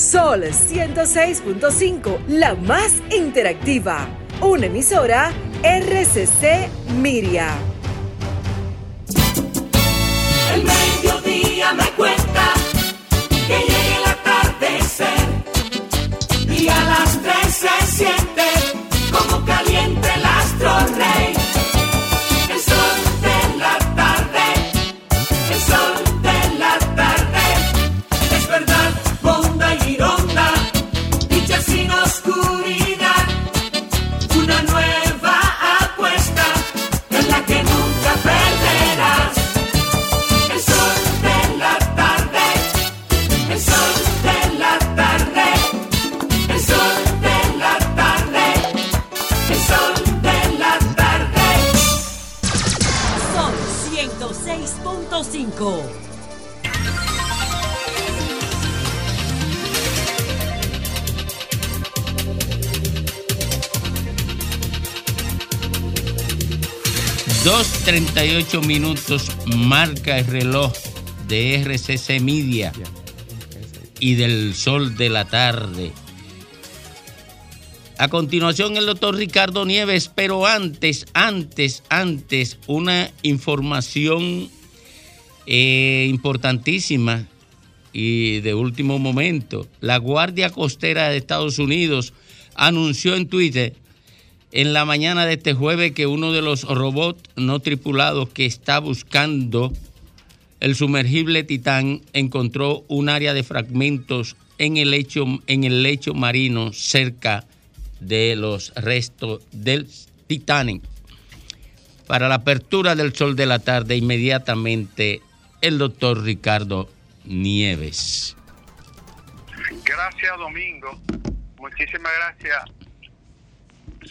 Sol 106.5, la más interactiva. Una emisora RCC Miria. El mediodía me cuenta que llegue el atardecer y a las tres se siente 38 minutos marca el reloj de RCC Media y del sol de la tarde. A continuación el doctor Ricardo Nieves, pero antes, antes, antes, una información eh, importantísima y de último momento. La Guardia Costera de Estados Unidos anunció en Twitter en la mañana de este jueves que uno de los robots no tripulados que está buscando el sumergible Titán encontró un área de fragmentos en el lecho, en el lecho marino cerca de los restos del Titanic. Para la apertura del sol de la tarde, inmediatamente el doctor Ricardo Nieves. Gracias, Domingo. Muchísimas gracias,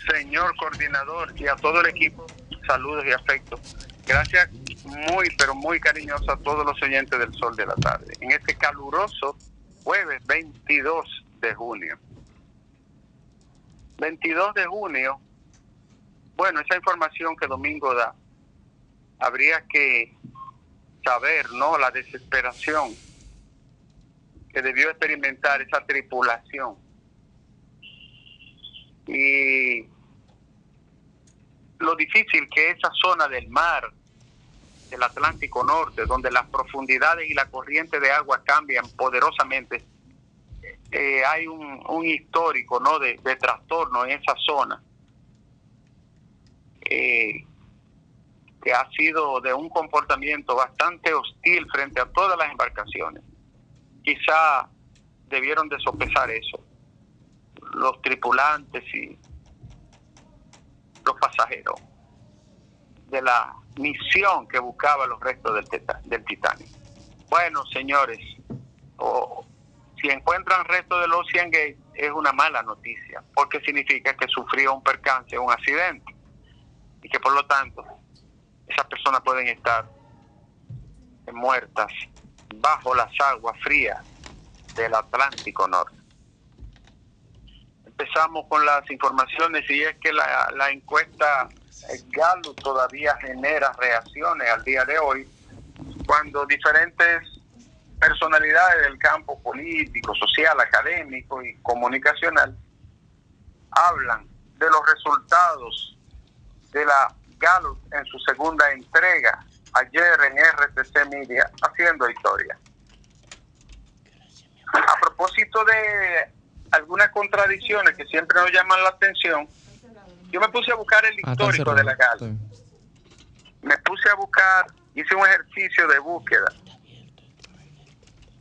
señor coordinador, y a todo el equipo. Saludos y afectos. Gracias muy, pero muy cariñoso a todos los oyentes del Sol de la Tarde. En este caluroso jueves 22 de junio. 22 de junio. Bueno, esa información que Domingo da, habría que saber, ¿no? La desesperación que debió experimentar esa tripulación. Y lo difícil que esa zona del mar, del Atlántico Norte, donde las profundidades y la corriente de agua cambian poderosamente, eh, hay un, un histórico ¿no? de, de trastorno en esa zona. Eh, que ha sido de un comportamiento bastante hostil frente a todas las embarcaciones. Quizá debieron de sopesar eso, los tripulantes y los pasajeros, de la misión que buscaba los restos del, Titanic. Bueno, señores, si encuentran restos del Ocean Gate es una mala noticia, porque significa que sufrió un percance, un accidente, y que por lo tanto esas personas pueden estar muertas bajo las aguas frías del Atlántico Norte. Empezamos con las informaciones y es que la, encuesta eh, Gallup todavía genera reacciones al día de hoy cuando diferentes personalidades del campo político, social, académico y comunicacional hablan de los resultados de la Gallup en su segunda entrega ayer en RTC Media haciendo historia. A propósito de algunas contradicciones que siempre nos llaman la atención, yo me puse a buscar el Ah, histórico de la. Gallup. Me puse a buscar, hice un ejercicio de búsqueda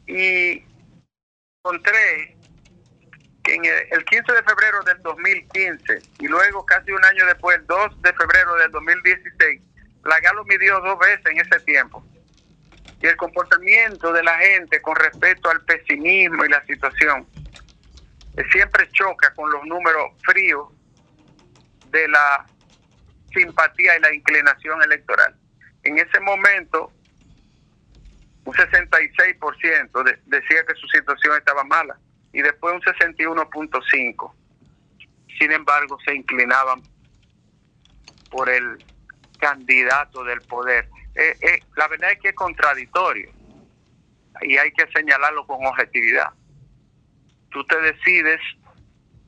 y encontré que en el, el 15 de febrero del 2015 y luego casi un año después, el 2 de febrero del 2016, la Galo midió dos veces en ese tiempo. Y el comportamiento de la gente con respecto al pesimismo y la situación siempre choca con los números fríos de la simpatía y la inclinación electoral. En ese momento, un 66% de- decía que su situación estaba mala y después un 61.5%. Sin embargo, se inclinaban por el candidato del poder. Eh, eh, la verdad es que es contradictorio y hay que señalarlo con objetividad. Tú te decides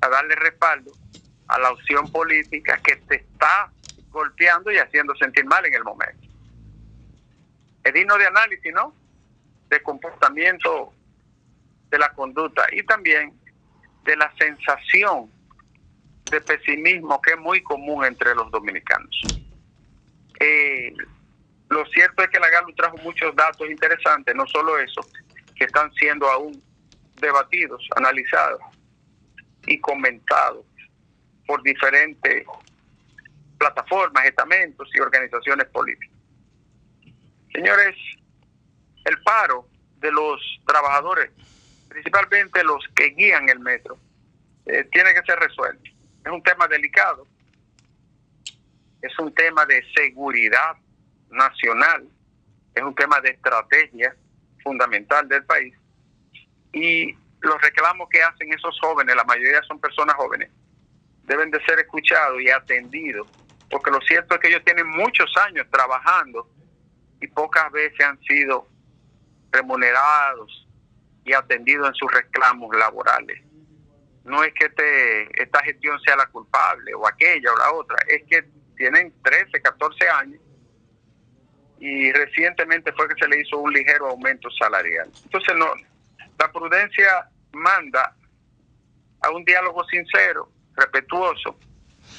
a darle respaldo a la opción política que te está golpeando y haciendo sentir mal en el momento. Es digno de análisis, ¿no? De comportamiento de la conducta y también de la sensación de pesimismo que es muy común entre los dominicanos. Eh, lo cierto es que la GALU trajo muchos datos interesantes, no solo eso, que están siendo aún debatidos, analizados y comentados por diferentes plataformas, estamentos y organizaciones políticas. Señores, el paro de los trabajadores, principalmente los que guían el metro, eh, tiene que ser resuelto. Es un tema delicado, es un tema de seguridad nacional, es un tema de estrategia fundamental del país. Y los reclamos que hacen esos jóvenes, la mayoría son personas jóvenes, deben de ser escuchados y atendidos, porque lo cierto es que ellos tienen muchos años trabajando y pocas veces han sido remunerados y atendidos en sus reclamos laborales. No es que este, esta gestión sea la culpable o aquella o la otra, es que tienen 13, 14 años y recientemente fue que se le hizo un ligero aumento salarial. Entonces, no, la prudencia manda a un diálogo sincero, respetuoso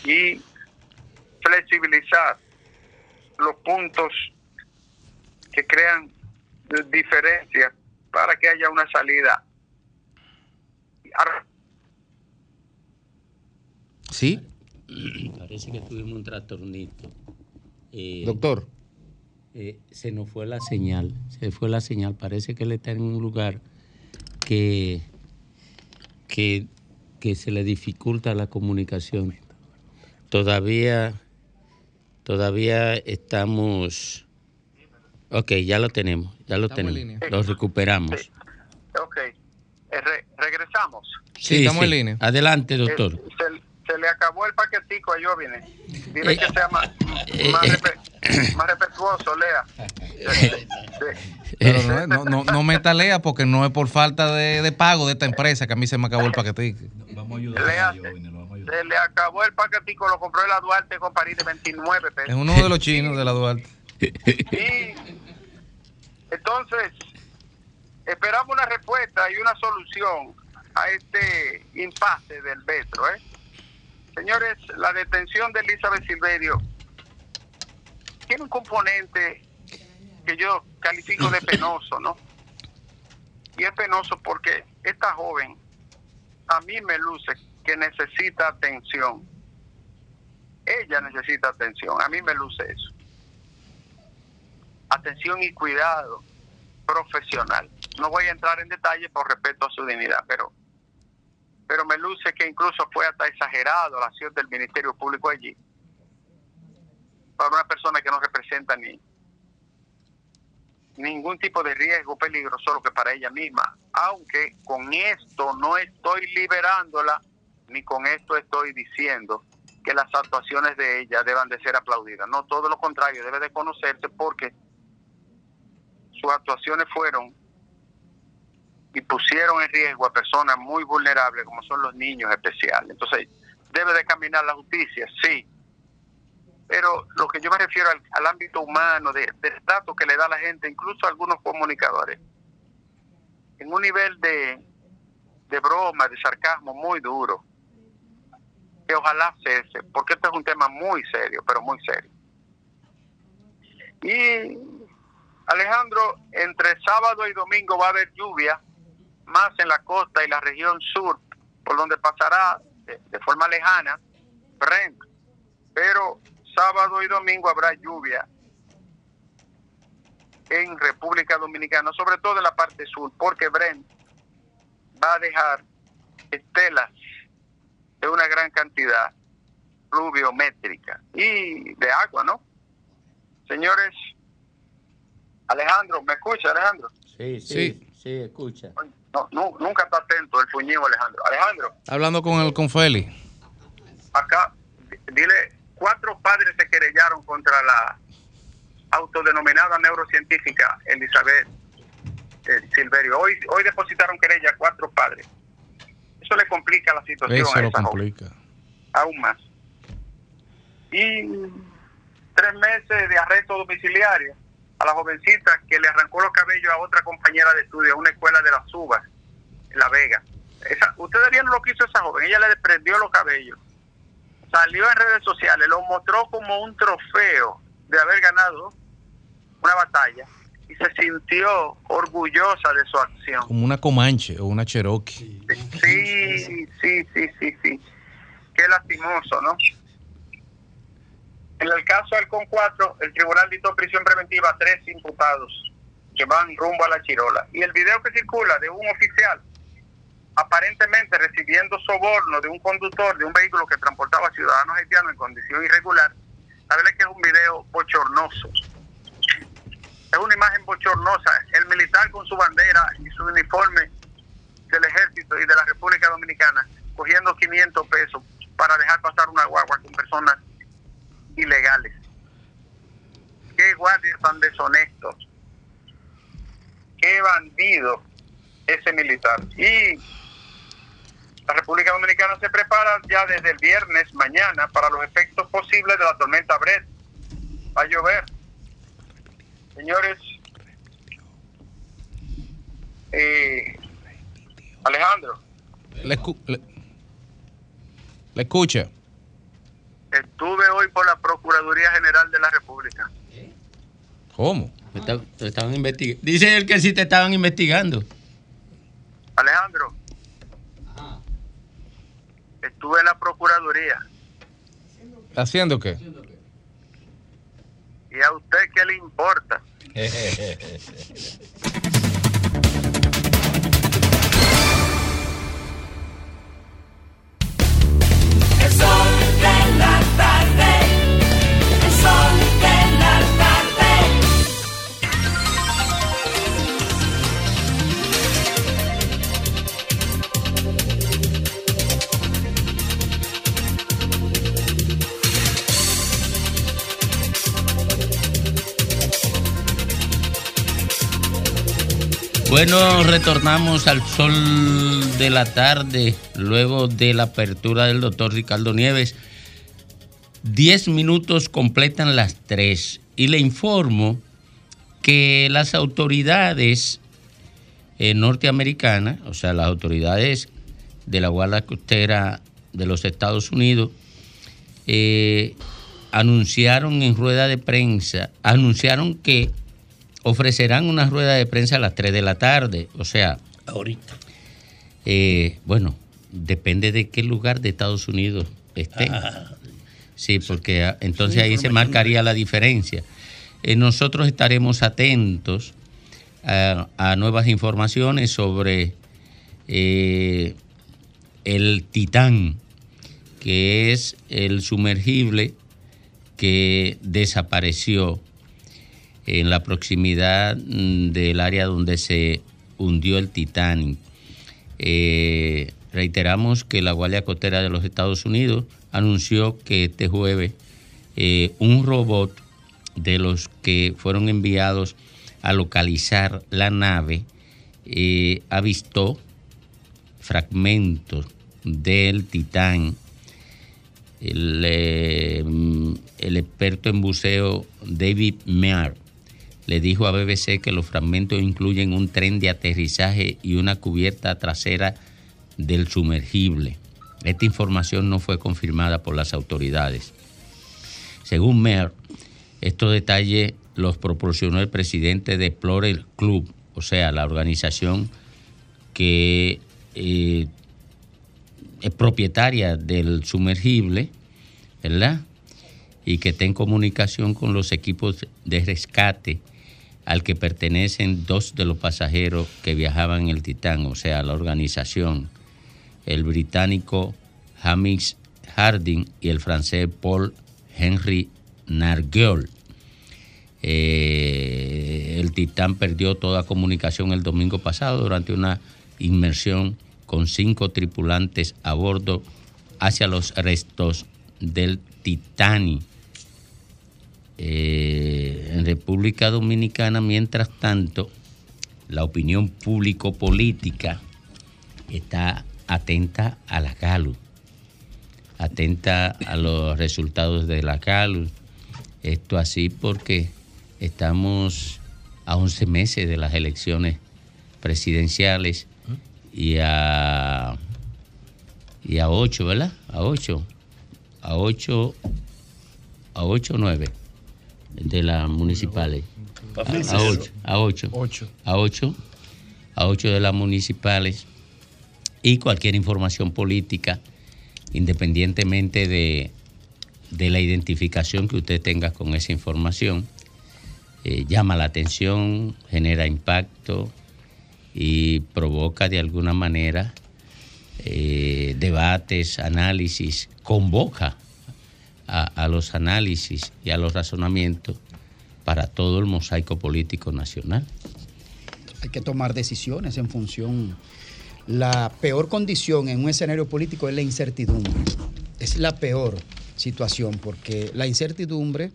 y flexibilizar los puntos que crean diferencias para que haya una salida. Sí. Parece que tuvimos un trastornito. Eh, Doctor. eh, se nos fue la señal, se fue la señal. Parece que él está en un lugar que, que, que se le dificulta la comunicación. Todavía, todavía estamos. Ok, ya lo tenemos, ya lo Estamos tenemos. Lo recuperamos. Ok, Eh, re- regresamos. Sí, estamos en línea. Adelante, Eh, doctor. Se le acabó el paquetico a Jovine. Dile Eh, que sea más, eh, más, eh. respe- más respetuoso, Lea. De- de- Pero no, no, no, no me talea porque no es por falta de, de pago de esta empresa que a mí se me acabó el paquetico. Lea, se le acabó el paquetico, lo compró la Duarte con París de 29 Es pesos. uno de los chinos de la Duarte. Y entonces, esperamos una respuesta y una solución a este impasse del metro. ¿eh? Señores, la detención de Elizabeth Silverio tiene un componente que yo califico de penoso, ¿no? Y es penoso porque esta joven a mí me luce que necesita atención. Ella necesita atención, a mí me luce eso atención y cuidado profesional. No voy a entrar en detalle por respeto a su dignidad, pero pero me luce que incluso fue hasta exagerado la acción del Ministerio Público allí para una persona que no representa ni ningún tipo de riesgo o peligro, solo que para ella misma. Aunque con esto no estoy liberándola, ni con esto estoy diciendo que las actuaciones de ella deban de ser aplaudidas. No, todo lo contrario, debe de conocerse porque sus actuaciones fueron y pusieron en riesgo a personas muy vulnerables como son los niños especiales. Entonces, debe de caminar la justicia, sí. Pero lo que yo me refiero al, ámbito humano, de, trato que le da la gente, incluso a algunos comunicadores, en un nivel de, de broma, de sarcasmo muy duro, que ojalá cese, porque este es un tema muy serio, pero muy serio. Y Alejandro, entre sábado y domingo va a haber lluvia, más en la costa y la región sur, por donde pasará de, de forma lejana Brent. Pero sábado y domingo habrá lluvia en República Dominicana, sobre todo en la parte sur, porque Brent va a dejar estelas de una gran cantidad pluviométrica y de agua, ¿no? Señores, Alejandro, ¿me escucha Alejandro? Sí, Sí. sí, sí, escucha. No, nu- nunca está atento el puñido Alejandro. Alejandro, Hablando con el con Feli. acá, di- dile, cuatro padres se querellaron contra la autodenominada neurocientífica Elizabeth eh, Silverio. Hoy, hoy depositaron querella cuatro padres eso le complica la situación Eso a lo esa joven, complica. aún más. Y tres meses de arresto domiciliario a la jovencita que le arrancó los cabellos a otra compañera de estudio a una escuela de las uvas en La Vega. Esa, ustedes vieron lo que hizo esa joven, ella le desprendió los cabellos, salió en redes sociales, lo mostró como un trofeo de haber ganado una batalla y se sintió orgullosa de su acción. Como una Comanche o una Cherokee. Sí, sí, sí, sí, sí. Qué lastimoso, ¿no? En el caso del CON 4, el tribunal dictó prisión preventiva a tres imputados que van rumbo a la Chirola. Y el video que circula de un oficial aparentemente recibiendo soborno de un conductor de un vehículo que transportaba ciudadanos haitianos en condición irregular, la verdad es que es un video bochornoso. Es una imagen bochornosa. El militar con su bandera y su uniforme del ejército y de la República Dominicana cogiendo 500 pesos para dejar pasar una guagua con personas ilegales. Qué guardias tan deshonestos. Qué bandido ese militar. Y la República Dominicana se prepara ya desde el viernes mañana para los efectos posibles de la tormenta Brett. Va a llover. Señores, eh, Alejandro, Le, escu- le- le escucha. Estuve hoy por la Procuraduría General de la República. ¿Cómo? Te esta- te estaban investigando. Dice él que sí te estaban investigando. Alejandro, estuve en la Procuraduría. ¿Haciendo qué? ¿Y a usted qué le importa? Bueno, retornamos al sol de la tarde, luego de la apertura del doctor Ricardo Nieves. Diez minutos completan las tres y le informo que las autoridades eh, norteamericanas, o sea, las autoridades de la Guardia Costera de los Estados Unidos, eh, anunciaron en rueda de prensa, anunciaron que ofrecerán una rueda de prensa a las 3 de la tarde. O sea, Ahorita. eh, bueno, depende de qué lugar de Estados Unidos estén. Ah, Sí, porque entonces ahí se marcaría la diferencia. Eh, nosotros estaremos atentos a, a nuevas informaciones sobre eh, el Titán, que es el sumergible que desapareció en la proximidad mm, del área donde se hundió el Titanic. Eh, reiteramos que la Guardia Costera de los Estados Unidos anunció que este jueves eh, un robot de los que fueron enviados a localizar la nave eh, avistó fragmentos del Titán. El, mm, experto en buceo David Mear le dijo a BBC que los fragmentos incluyen un tren de aterrizaje y una cubierta trasera del sumergible. Esta información no fue confirmada por las autoridades. Según Mer, estos detalles los proporcionó el presidente de Explorer Club, o sea, la organización que eh, es propietaria del sumergible, ¿verdad? Y que está en comunicación con los equipos de rescate al que pertenecen dos de los pasajeros que viajaban en el Titán, o sea, la organización, el británico Hamish Harding y el francés Paul Henry Narguel. Eh, el Titán perdió toda comunicación el domingo pasado durante una inmersión con cinco tripulantes a bordo hacia los restos del Titanic. Eh, en República Dominicana, mientras tanto, la opinión público-política está atenta a la GALU, atenta a los resultados de la GALU. Esto así porque estamos a 11 meses de las elecciones presidenciales y a, y a 8, ¿verdad? A 8, a 8, a 8 o 9 de las municipales. A 8, a 8, a 8, a 8 de las municipales. Y cualquier información política, independientemente de, de la identificación que usted tenga con esa información, eh, llama la atención, genera impacto y provoca de alguna manera eh, debates, análisis, convoca a, los análisis y a los razonamientos para todo el mosaico político nacional. Hay que tomar decisiones en función. La peor condición en un escenario político es la incertidumbre. Es la peor situación porque la incertidumbre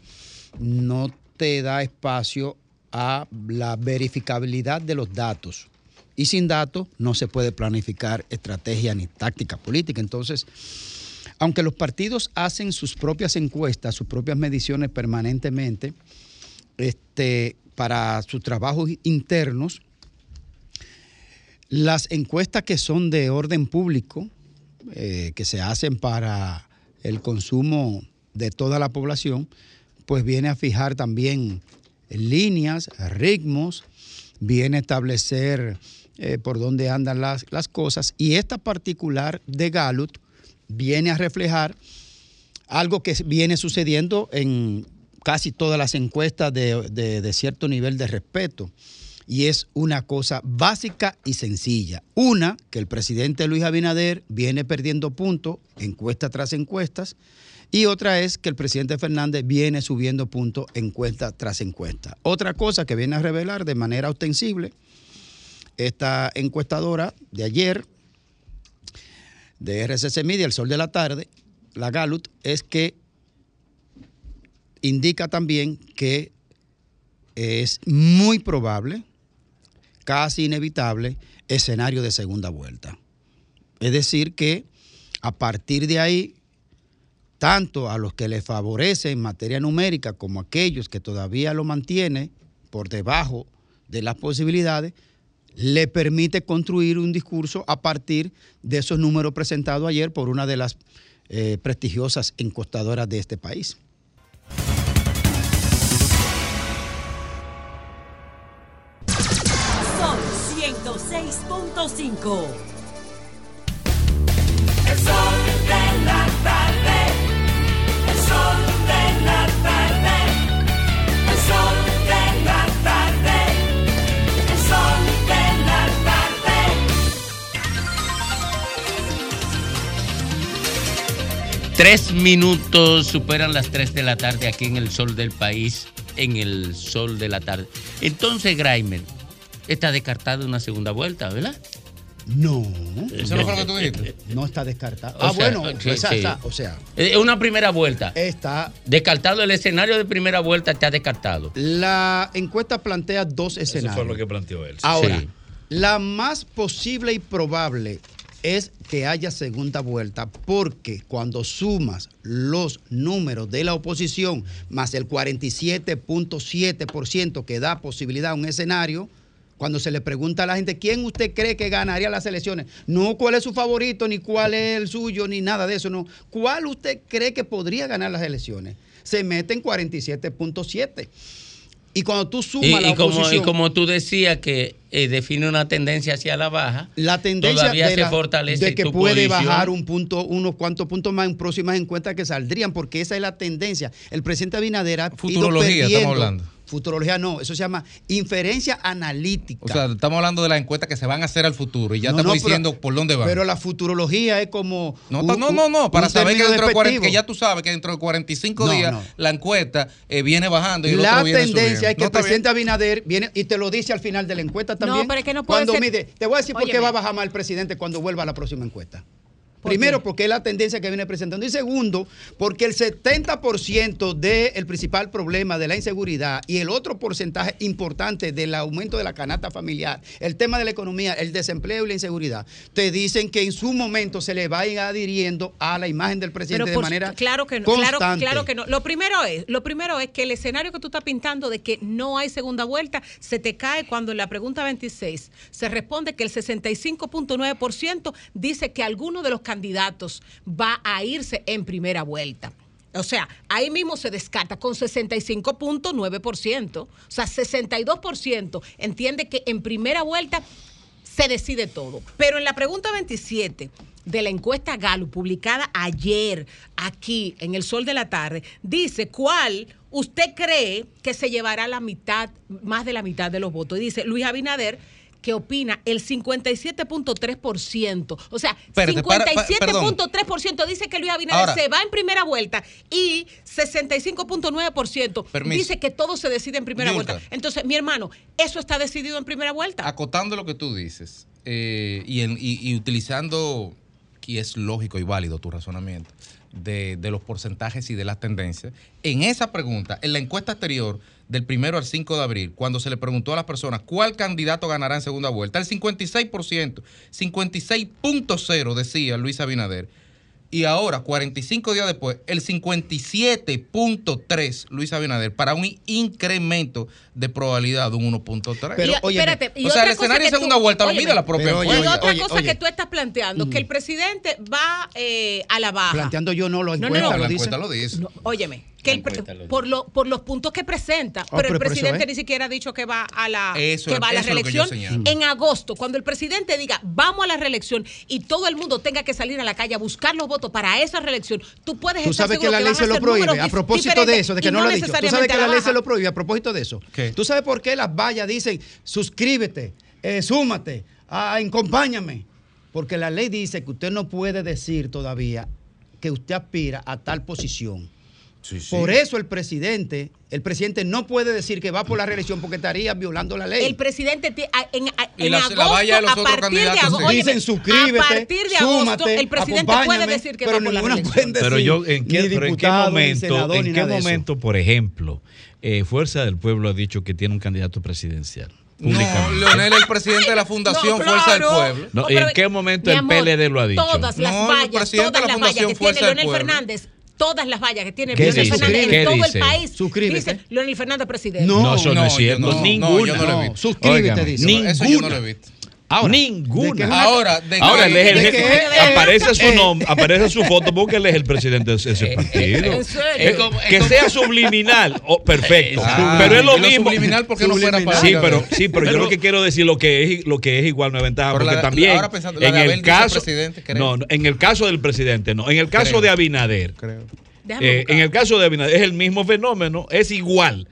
no te da espacio a la verificabilidad de los datos. Y sin datos no se puede planificar estrategia ni táctica política. Entonces, aunque los partidos hacen sus propias encuestas, sus propias mediciones permanentemente, este, para sus trabajos internos, las encuestas que son de orden público, eh, que se hacen para el consumo de toda la población, pues viene a fijar también líneas, ritmos, viene a establecer eh, por dónde andan las, las, cosas. Y esta particular de Gallup viene a reflejar algo que viene sucediendo en casi todas las encuestas de, cierto nivel de respeto. Y es una cosa básica y sencilla. Una, que el presidente Luis Abinader viene perdiendo puntos encuesta tras encuestas. Y otra es que el presidente Fernández viene subiendo puntos encuesta tras encuesta. Otra cosa que viene a revelar de manera ostensible esta encuestadora de ayer de RCC Media, El Sol de la Tarde, la Gallup, es que indica también que es muy probable, casi inevitable, escenario de segunda vuelta. Es decir, que a partir de ahí tanto a los que les favorece en materia numérica como a aquellos que todavía lo mantiene por debajo de las posibilidades, le permite construir un discurso a partir de esos números presentados ayer por una de las eh, prestigiosas encostadoras de este país. Son 106.5. Tres minutos superan las tres de la tarde aquí en el sol del país, en el sol de la tarde. Entonces, Graimer, está descartada una segunda vuelta, ¿verdad? No. ¿Eso no fue lo que tú dijiste? No está descartado. O ah, sea, bueno, sí, esa- sí. esa- o sea, Es una primera vuelta. está. Descartado el escenario de primera vuelta está descartado. La encuesta plantea dos Eso escenarios. fue lo que planteó él. Ahora, Sí. la más posible y probable es que haya segunda vuelta porque cuando sumas los números de la oposición más el 47.7% que da posibilidad a un escenario, cuando se le pregunta a la gente quién usted cree que ganaría las elecciones, no cuál es su favorito, ni cuál es el suyo, ni nada de eso, no. ¿Cuál usted cree que podría ganar las elecciones? Se mete en 47.7. Y cuando tú Y, sumas la y como, y oposición... como tú decías que eh, define una tendencia hacia la baja, la tendencia todavía de, se la- fortalece de que tu puede posición. bajar un punto, unos cuantos puntos más en próximas encuestas que saldrían, porque esa es la tendencia. El presidente Abinader ha ido estamos hablando. Futurología no, eso se llama inferencia analítica. O sea, estamos hablando de las encuestas que se van a hacer al futuro y ya No, estamos no, pero- diciendo por dónde van. Pero la futurología es como. no, un- no, no, no, para saber que dentro de 40, despectivo. que ya tú sabes que dentro de 45 No, días no. la encuesta eh, viene bajando y el La otro viene tendencia subiendo. es que No, el bien. presidente Abinader viene y te lo dice al final de la encuesta también. pero es que no puede cuando ser- mide, te voy a decir por qué va a bajar más el presidente cuando vuelva a la próxima encuesta. ¿Por Primero, porque es la tendencia que viene presentando. Y segundo, porque el 70% del principal problema de la inseguridad y el otro porcentaje importante del aumento de la canasta familiar, el tema de la economía, el desempleo y la inseguridad, te dicen que en su momento se le va a ir adhiriendo a la imagen del presidente Pero de manera claro que no, claro, constante. claro que no. Lo primero es, lo primero es que el escenario que tú estás pintando de que no hay segunda vuelta se te cae cuando en la pregunta 26 se responde que el 65.9% dice que alguno de los candidatos va a irse en primera vuelta. O sea, ahí mismo se descarta con 65.9%. O sea, 62% entiende que en primera vuelta se decide todo. Pero en la pregunta 27 de la encuesta Galo publicada ayer aquí en el Sol de la Tarde, dice cuál usted cree que se llevará la mitad, más de la mitad de los votos. Y dice Luis Abinader que opina el 57.3%. O sea, Espérate, para- pa- perdón. 57.3% dice que Luis Abinader Ahora- se va en primera vuelta y 65.9% Permiso. dice que todo se decide en primera vuelta. Entonces, mi hermano, ¿eso está decidido en primera vuelta? Acotando lo que tú dices eh, y, en- y- y utilizando, que es lógico y válido tu razonamiento, de, de los porcentajes y de las tendencias, en esa pregunta, en la encuesta anterior, del primero al 5 de abril, cuando se le preguntó a las personas cuál candidato ganará en segunda vuelta, el 56%, 56.0 decía Luis Abinader. Y ahora, 45 días después, el 57.3 Luis Abinader para un incremento de probabilidad de un 1.3. Pero, óyeme, espérate, o sea, otra el cosa escenario que de segunda tú- vuelta lo mide la propia Pero, oye, Y otra oye, cosa oye. que tú estás planteando, que el presidente va eh, a la baja. Planteando yo no, no, encuesta no. lo la dice. encuesta lo dice. No, óyeme, que el por, lo, por los puntos que presenta, pero, pero el presidente es. ni siquiera ha dicho que va a la, Eso que va a la reelección. En agosto, cuando el presidente diga vamos a la reelección y todo el mundo tenga que salir a la calle a buscar los votos para esa reelección, tú puedes Tú estar sabes que la ley se a lo prohíbe. A propósito de eso, de que no lo ha dicho. Tú sabes que la ley se lo prohíbe. A propósito de eso. ¿Qué? ¿Tú sabes por qué las vallas dicen suscríbete, eh, súmate, ah, acompáñame? Porque la ley dice que usted no puede decir todavía que usted aspira a tal posición. Por eso el presidente, el presidente no puede decir que va por la reelección porque estaría violando la ley. El presidente en, en la- agosto, valla de los a partir de agosto, Dicen suscríbete, a partir de agosto, súmate, el presidente puede decir que va por la reelección. Pero yo, ¿en qué, ni pero ¿en qué diputado, ni momento, senador, en qué momento, por ejemplo, eh, Fuerza del Pueblo ha dicho que tiene un candidato presidencial? No. Leonel es el presidente de la Fundación No, Fuerza del. Pueblo. No, ¿En qué momento el PLD lo ha dicho? Todas las vallas, todas las vallas que Fuerza tiene Leonel. Fernández, todas las vallas que tiene ¿Qué Leonel dice? Fernández ¿Qué en todo dice? el país, Suscríbete. dice Leonel Fernández presidente. No, No, eso no, no, es cierto. no, no, ninguna. yo no lo he visto. suscríbete, dice. ninguna. Eso yo no lo he visto. Ahora, Ninguna. de que una- Ahora, de Ahora él es el de jefe. que- aparece su eh, nombre, aparece su foto porque él es el presidente de ese partido. ¿En serio? Eh, Es como- es que como- sea subliminal, oh, perfecto. Ah, pero es lo mismo. subliminal porque no fuera para Sí, pero sí, pero, yo lo que quiero decir lo que es lo que es igual no es ventaja Pero porque la- también ahora pensando, en Abel el caso no, no, en el caso del presidente no, en el caso Creo. de Abinader, Creo. Eh, en el caso de Abinader es el mismo fenómeno, es igual.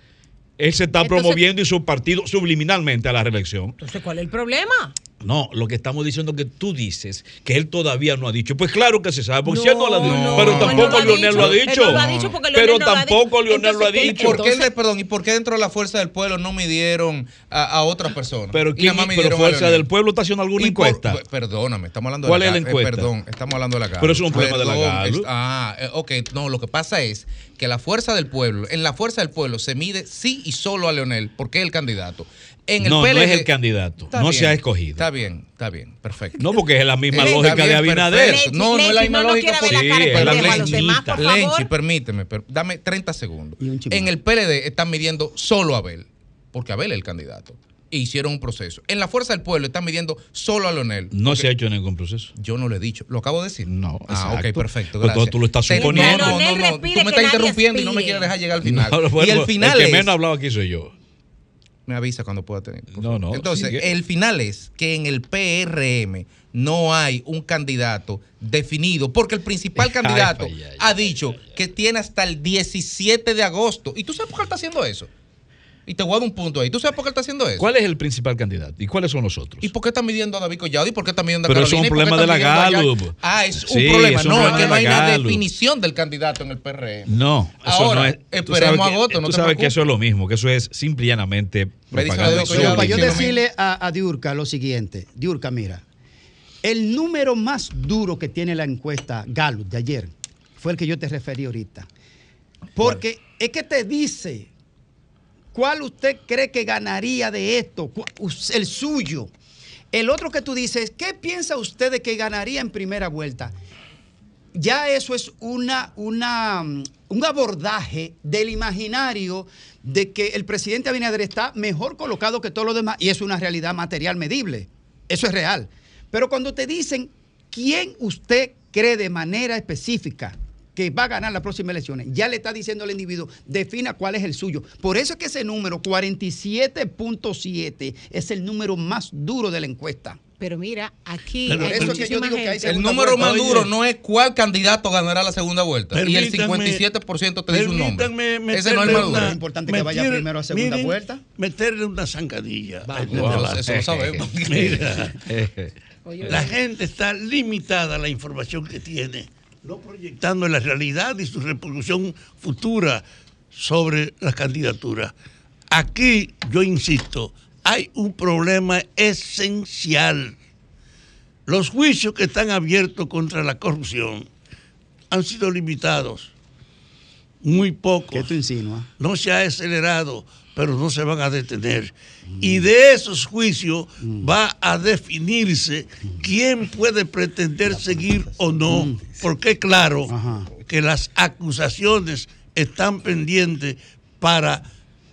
Él se está Entonces- promoviendo y su partido subliminalmente a la reelección. Entonces, ¿cuál es el problema? No, lo que estamos diciendo que tú dices que él todavía no ha dicho. Pues claro que se sabe, porque si él no lo ha dicho. no, pero tampoco no Leonel lo ha dicho. no lo ha dicho porque pero no tampoco. Leonel lo ha Entonces, ¿qué- dicho. ¿Por qué, Entonces- perdón, ¿y por qué dentro de la Fuerza del Pueblo no midieron a, a otras personas? Pero, ¿quién, pero Fuerza del Pueblo está haciendo alguna por- encuesta. pe- perdóname, estamos hablando ¿Cuál de es la eh, encuesta? perdón, estamos hablando de la Galo. Pero eso es un problema de la es- ah, eh, ok, no, lo que pasa es que la Fuerza del Pueblo, en la Fuerza del Pueblo se mide sí y solo a Leonel, porque es el candidato. En el no, no es el candidato. Está No bien, se ha escogido. Está bien, está bien, perfecto. No, porque es la misma lógica bien, de Abinader. No, no es la Lenchi, misma no lógica. la Sí, es la demás, por favor. Lenchi, permíteme, per- dame 30 segundos. En el PLD están midiendo solo a Abel, porque Abel es el candidato. E hicieron un proceso. En la Fuerza del Pueblo están midiendo solo a Leonel. No se ha hecho ningún proceso. Yo no lo he dicho. ¿Lo acabo de decir? No, Ah, exacto. ok, perfecto. Gracias. tú lo estás suponiendo. No, no, no, Tú me estás interrumpiendo y no me quieres dejar llegar al final. No, bueno, y el final el que es... menos ha hablado aquí soy yo. Me avisa cuando pueda tener. No, no, Entonces, el final es que en el PRM no hay un candidato definido, porque el principal candidato ay, ha dicho que tiene hasta el 17 de agosto. ¿Y tú sabes por qué está haciendo eso? Y te voy a dar un punto ahí. ¿Tú sabes por qué él está haciendo eso? ¿Cuál es el principal candidato? ¿Y cuáles son los otros? ¿Y por qué está midiendo a David Collado? ¿Y por qué está midiendo a Pero eso es Carolina? un ¿Y por qué problema de la a Gallup. Ah, es Sí, un problema. es un no, problema es que no hay una definición del candidato en el PRM. No, eso Ahora, no es. tú esperemos sabes que- agosto, no Tú te sabes que eso es lo mismo, que eso es simple y llanamente Me dice propaganda. David Pero Collado para yo decirle a, a Diurca lo siguiente. Diurca, mira, El número más duro que tiene la encuesta Gallup de ayer fue el que yo te referí ahorita. Porque es que te dice cuál usted cree que ganaría de esto, el suyo. El otro que tú dices, ¿qué piensa usted de que ganaría en primera vuelta? ya eso es una, una, mm, un abordaje del imaginario de que el presidente Abinader está mejor colocado que todos los demás y es una realidad material medible. Eso es real. Pero cuando te dicen quién usted cree de manera específica que va a ganar las próximas elecciones, ya le está diciendo al individuo, defina cuál es el suyo. Por eso es que ese número, 47.7, es el número más duro de la encuesta. Pero mira, aquí Pero hay eso es que yo muchísima digo que hay gente- El número vuelta. más Oye. duro no es cuál candidato ganará la segunda vuelta. y el Permítanme- 57% te dice un nombre. permítanme Ese no es el más duro. Es importante que vaya primero a segunda miren, vuelta. Meterle una zancadilla. Wow, eso lo sabemos. Mira, la gente está limitada a la información que tiene, no proyectando la realidad y su repercusión futura sobre las candidaturas. Aquí, yo insisto, hay un problema esencial. Los juicios que están abiertos contra la corrupción han sido limitados, muy pocos ¿Qué tú insinúas? no se ha acelerado, pero no se van a detener. Y de esos juicios va a definirse quién puede pretender seguir o no, porque claro que las acusaciones están pendientes para,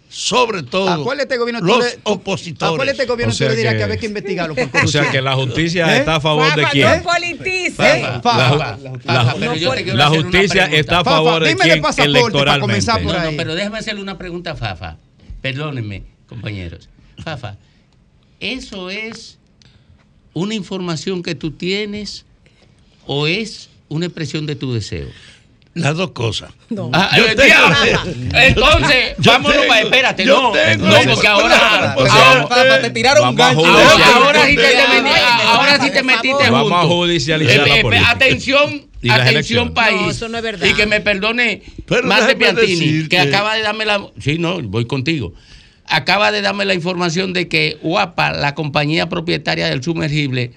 sobre todo, ¿A cuál este gobierno los le- tú- ¿A cuál opositores. este gobierno O sea tú le dirás que- que había que investigarlo por O sea que la justicia ¿Eh? está a favor de quién. no politice. La, la justicia está a favor de dime de quién pasaporte para electoralmente. comenzar por No, ahí. no, pero déjame hacerle una pregunta a Fafa. Perdónenme, compañeros. Fafa, ¿eso es una información que tú tienes o es una expresión de tu deseo? Las dos cosas. No. Ah, Yo eh, tengo-. Entonces, Yo vámonos para, espérate, yo no. tengo no, porque ahora, palabra, ahora, ahora, Papá, te tiraron un gancho. ahora, ahora sí te, te oye, ahora sí te metiste junto. Vamos a judicializar la Eh, eh, política. Atención, Y atención país. No, eso no es verdad. Y que me perdone Pero Marte Piantini, que acaba de darme la... Sí, no, voy contigo. Acaba de darme la información de que UAPA, la compañía propietaria del sumergible,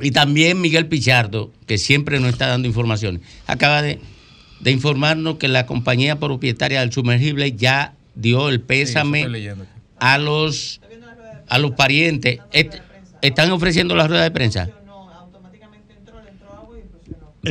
y también Miguel Pichardo, que siempre nos está dando información, acaba de, de informarnos que la compañía propietaria del sumergible ya dio el pésame a los a los parientes. Est- están ofreciendo la rueda de prensa.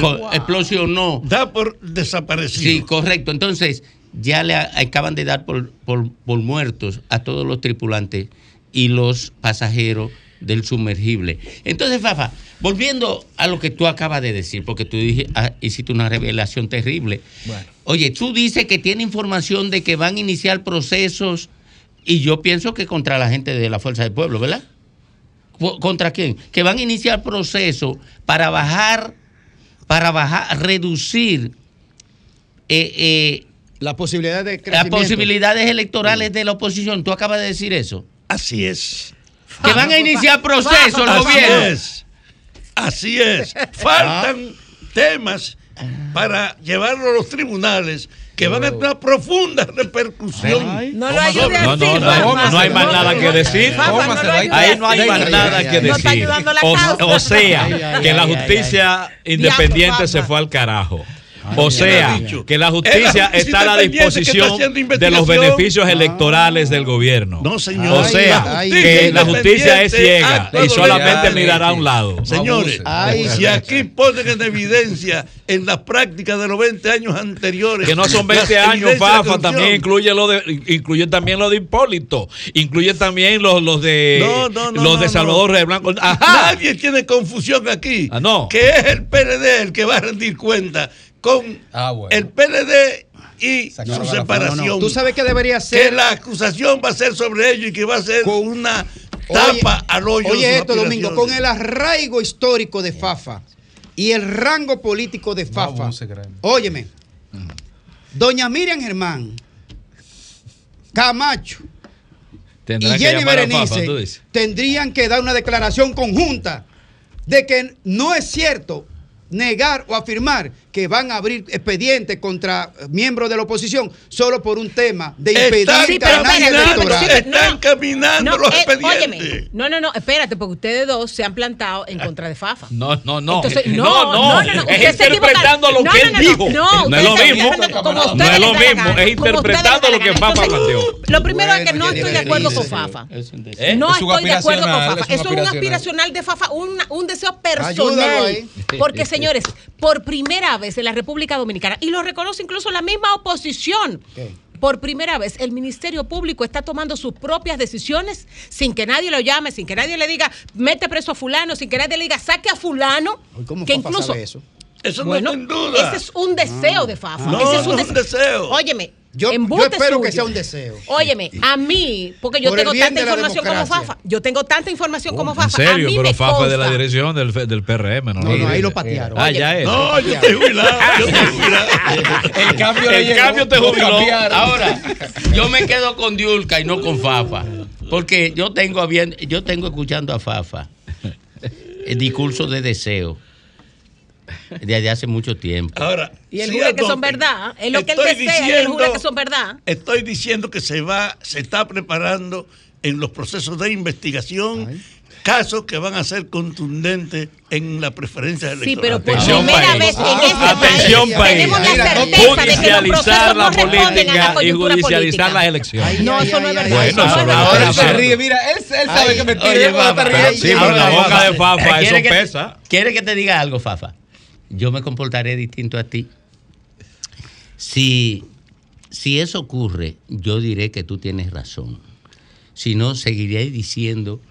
Co- Explosionó. Da por desaparecido. Sí, correcto. Entonces, ya le acaban de dar por, por- por muertos a todos los tripulantes y los pasajeros del sumergible. Entonces, Fafa, volviendo a lo que tú acabas de decir, porque tú dije, ah, hiciste una revelación terrible. Oye, tú dices que tiene información de que van a iniciar procesos y yo pienso que contra la gente de la Fuerza del Pueblo, ¿verdad? Co- ¿Contra quién? Que van a iniciar procesos para bajar, para bajar, reducir eh, eh, La posibilidad de las posibilidades electorales de la oposición. Tú acabas de decir eso. Así es. Que van a iniciar procesos el Así gobierno. es. Así es. Faltan temas para llevarlo a los tribunales que van a tener profunda repercusión. No lo ayude No, así, no, no, Fafa. no hay más nada que decir. Fafa, ¿Cómo no se lo va a ayude Ahí no hay más nada que decir. O, sea, que la justicia independiente se fue al carajo. O sea, que la justicia la está a la disposición de los beneficios electorales del gobierno. No, señor. O sea, Ay, que ay, la justicia es ciega y solamente mirará a un lado. Señores, Ay, si aquí ponen en evidencia en las prácticas de los 20 años anteriores. Que no son 20 las años, Fafa, también incluye lo de incluye también lo de Hipólito, incluye también los, los de No, no, no, los de Salvador no. Rey Blanco. Ajá. Nadie tiene confusión aquí. Ah, no. Que es el PLD el que va a rendir cuenta con Ah, bueno. el PLD y Sacaron su separación. No, no. Tú sabes que debería que ser. la acusación va a ser sobre ellos y que va a ser Con- una Oye, tapa al hoyo. de Oye, esto, Domingo, con el arraigo histórico de Fafa y el rango político de Fafa. Óyeme, doña Miriam Germán, Camacho Tendrá y que Jenny Berenice tendrían que dar una declaración conjunta de que no es cierto negar o afirmar que van a abrir expedientes contra miembros de la oposición solo por un tema de impedir Están caminando, electoral. están no. caminando No, los eh, expedientes. óyeme, no, no, no, espérate, porque ustedes dos se han plantado en contra de Fafa. No, no, no. Entonces, no, no, no, no, no, no, Es interpretando lo que No, él no, no, dijo. no, No es lo mismo. No es lo mismo. Es interpretando lo que Fafa planteó. Lo primero es que no estoy de acuerdo con. Fafa. ¿Eh? No estoy de acuerdo con Fafa. Eso es un aspiracional. de Fafa, un, deseo personal. Porque, señores, por primera vez en la República Dominicana, y lo reconoce incluso la misma oposición, ¿Qué? por primera vez el Ministerio Público está tomando sus propias decisiones sin que nadie lo llame, sin que nadie le diga, mete preso a fulano, sin que nadie le diga, saque a fulano. ¿Cómo que incluso eso? Eso bueno, no en duda. ese es un deseo de Fafa. No, ese es no es un deseo. Óyeme, Yo- yo espero suyo. que sea un deseo. Óyeme, a mí, porque yo Por tengo bien tanta información como. Fafa. Yo tengo tanta información como En Fafa. a serio, mí pero me Fafa es de la consta. dirección del, del PRM, ¿no? No, no, ahí lo patearon. Ah, ya es. No, yo estoy jubilado. Yo estoy jubilado. El cambio, El llegó, cambio te jubiló. Ahora, yo me quedo con Diulca y no con Fafa. Porque yo tengo, habien- yo tengo escuchando a Fafa el discurso de deseo desde hace mucho tiempo. Ahora, Y él sí jura que son verdad. Es lo que él Estoy desea y él jura diciendo- que son verdad. Estoy diciendo que se va, se está preparando en los procesos de investigación casos que van a ser contundentes en la preferencia electoral. Sí, pero por Atención, primera país. vez en este Atención, país, país. tenemos la Mira, certeza de que los Judicializar procesos la no responden a la política y judicializar política. las elecciones. Ay, No, ay, eso no ay, es ay, verdad. ay, Bueno, eso no ahora Él se ríe, mira, él, él sabe Ay, que me Oye, Fafa. Sí, pero la boca de Fafa, ¿quiere eso que pesa. ¿Quiere que te diga algo, Fafa? Yo me comportaré distinto a ti. Si, si eso ocurre, yo diré que tú tienes razón. Si no, seguiré diciendo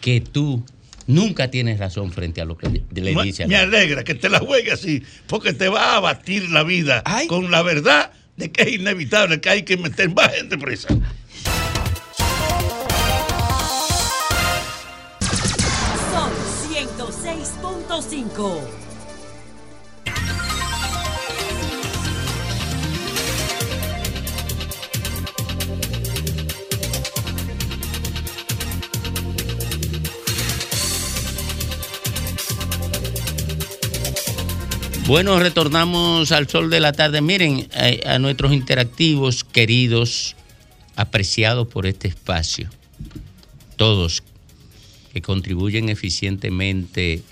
que tú nunca tienes razón frente a lo que le dice a me alegra que te la juegue así, porque te va a abatir la vida Ay. con la verdad de que es inevitable que hay que meter más gente presa. Son 106.5. Bueno, retornamos al sol de la tarde. Miren, eh, a, nuestros interactivos queridos, apreciados por este espacio, todos que contribuyen eficientemente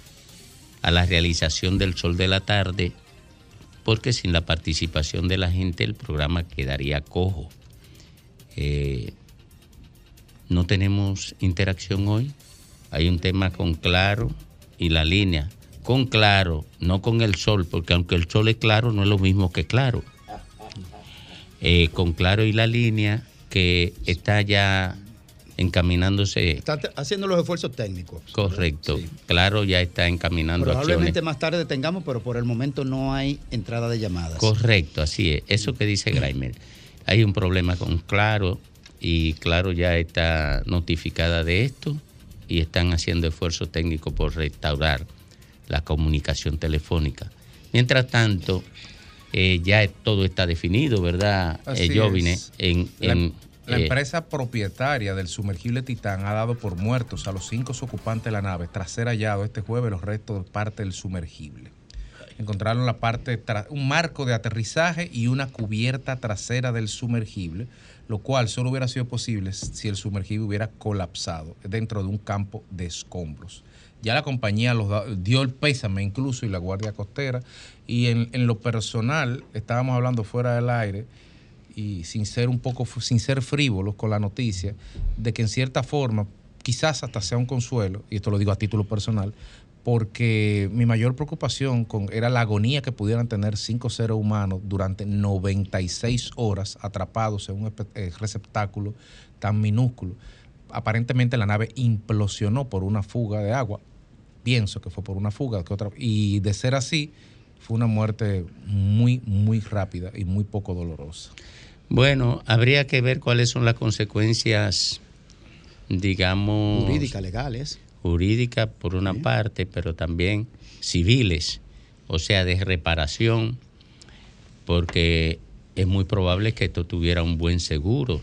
a la realización del sol de la tarde, porque sin la participación de la gente el programa quedaría cojo. Eh, no tenemos interacción hoy. Hay un tema con claro y la línea. Con claro, no con el sol, porque aunque el sol es claro, no es lo mismo que claro. Eh, con claro y la línea que está ya encaminándose. Está haciendo los esfuerzos técnicos. Correcto. Claro, ya está encaminando Probablemente acciones. más tarde tengamos, pero por el momento no hay entrada de llamadas. Correcto, así es. Eso que dice Graimer. Hay un problema con Claro y Claro ya está notificada de esto y están haciendo esfuerzos técnicos por restaurar la comunicación telefónica. Mientras tanto, eh, ya todo está definido, ¿verdad, Así eh, Jovine? es. En, La, en, la eh, empresa propietaria del sumergible Titán ha dado por muertos a los cinco ocupantes de la nave tras ser hallado este jueves los restos de parte del sumergible. Encontraron la parte un marco de aterrizaje y una cubierta trasera del sumergible, lo cual solo hubiera sido posible si el sumergible hubiera colapsado dentro de un campo de escombros. Ya la compañía los dio el pésame incluso y la Guardia Costera. Y en, lo personal, estábamos hablando fuera del aire, y sin ser un poco, sin ser frívolos con la noticia, de que en cierta forma, quizás hasta sea un consuelo, y esto lo digo a título personal, porque mi mayor preocupación era la agonía que pudieran tener cinco seres humanos durante 96 horas atrapados en un eh, receptáculo tan minúsculo. Aparentemente la nave implosionó por una fuga de agua. Pienso que fue por una fuga. Que otra, y de ser así, fue una muerte muy, muy rápida y muy poco dolorosa. Bueno, habría que ver cuáles son las consecuencias, digamos... Jurídicas, legales. jurídicas por una parte, pero también civiles, o sea, de reparación, porque es muy probable que esto tuviera un buen seguro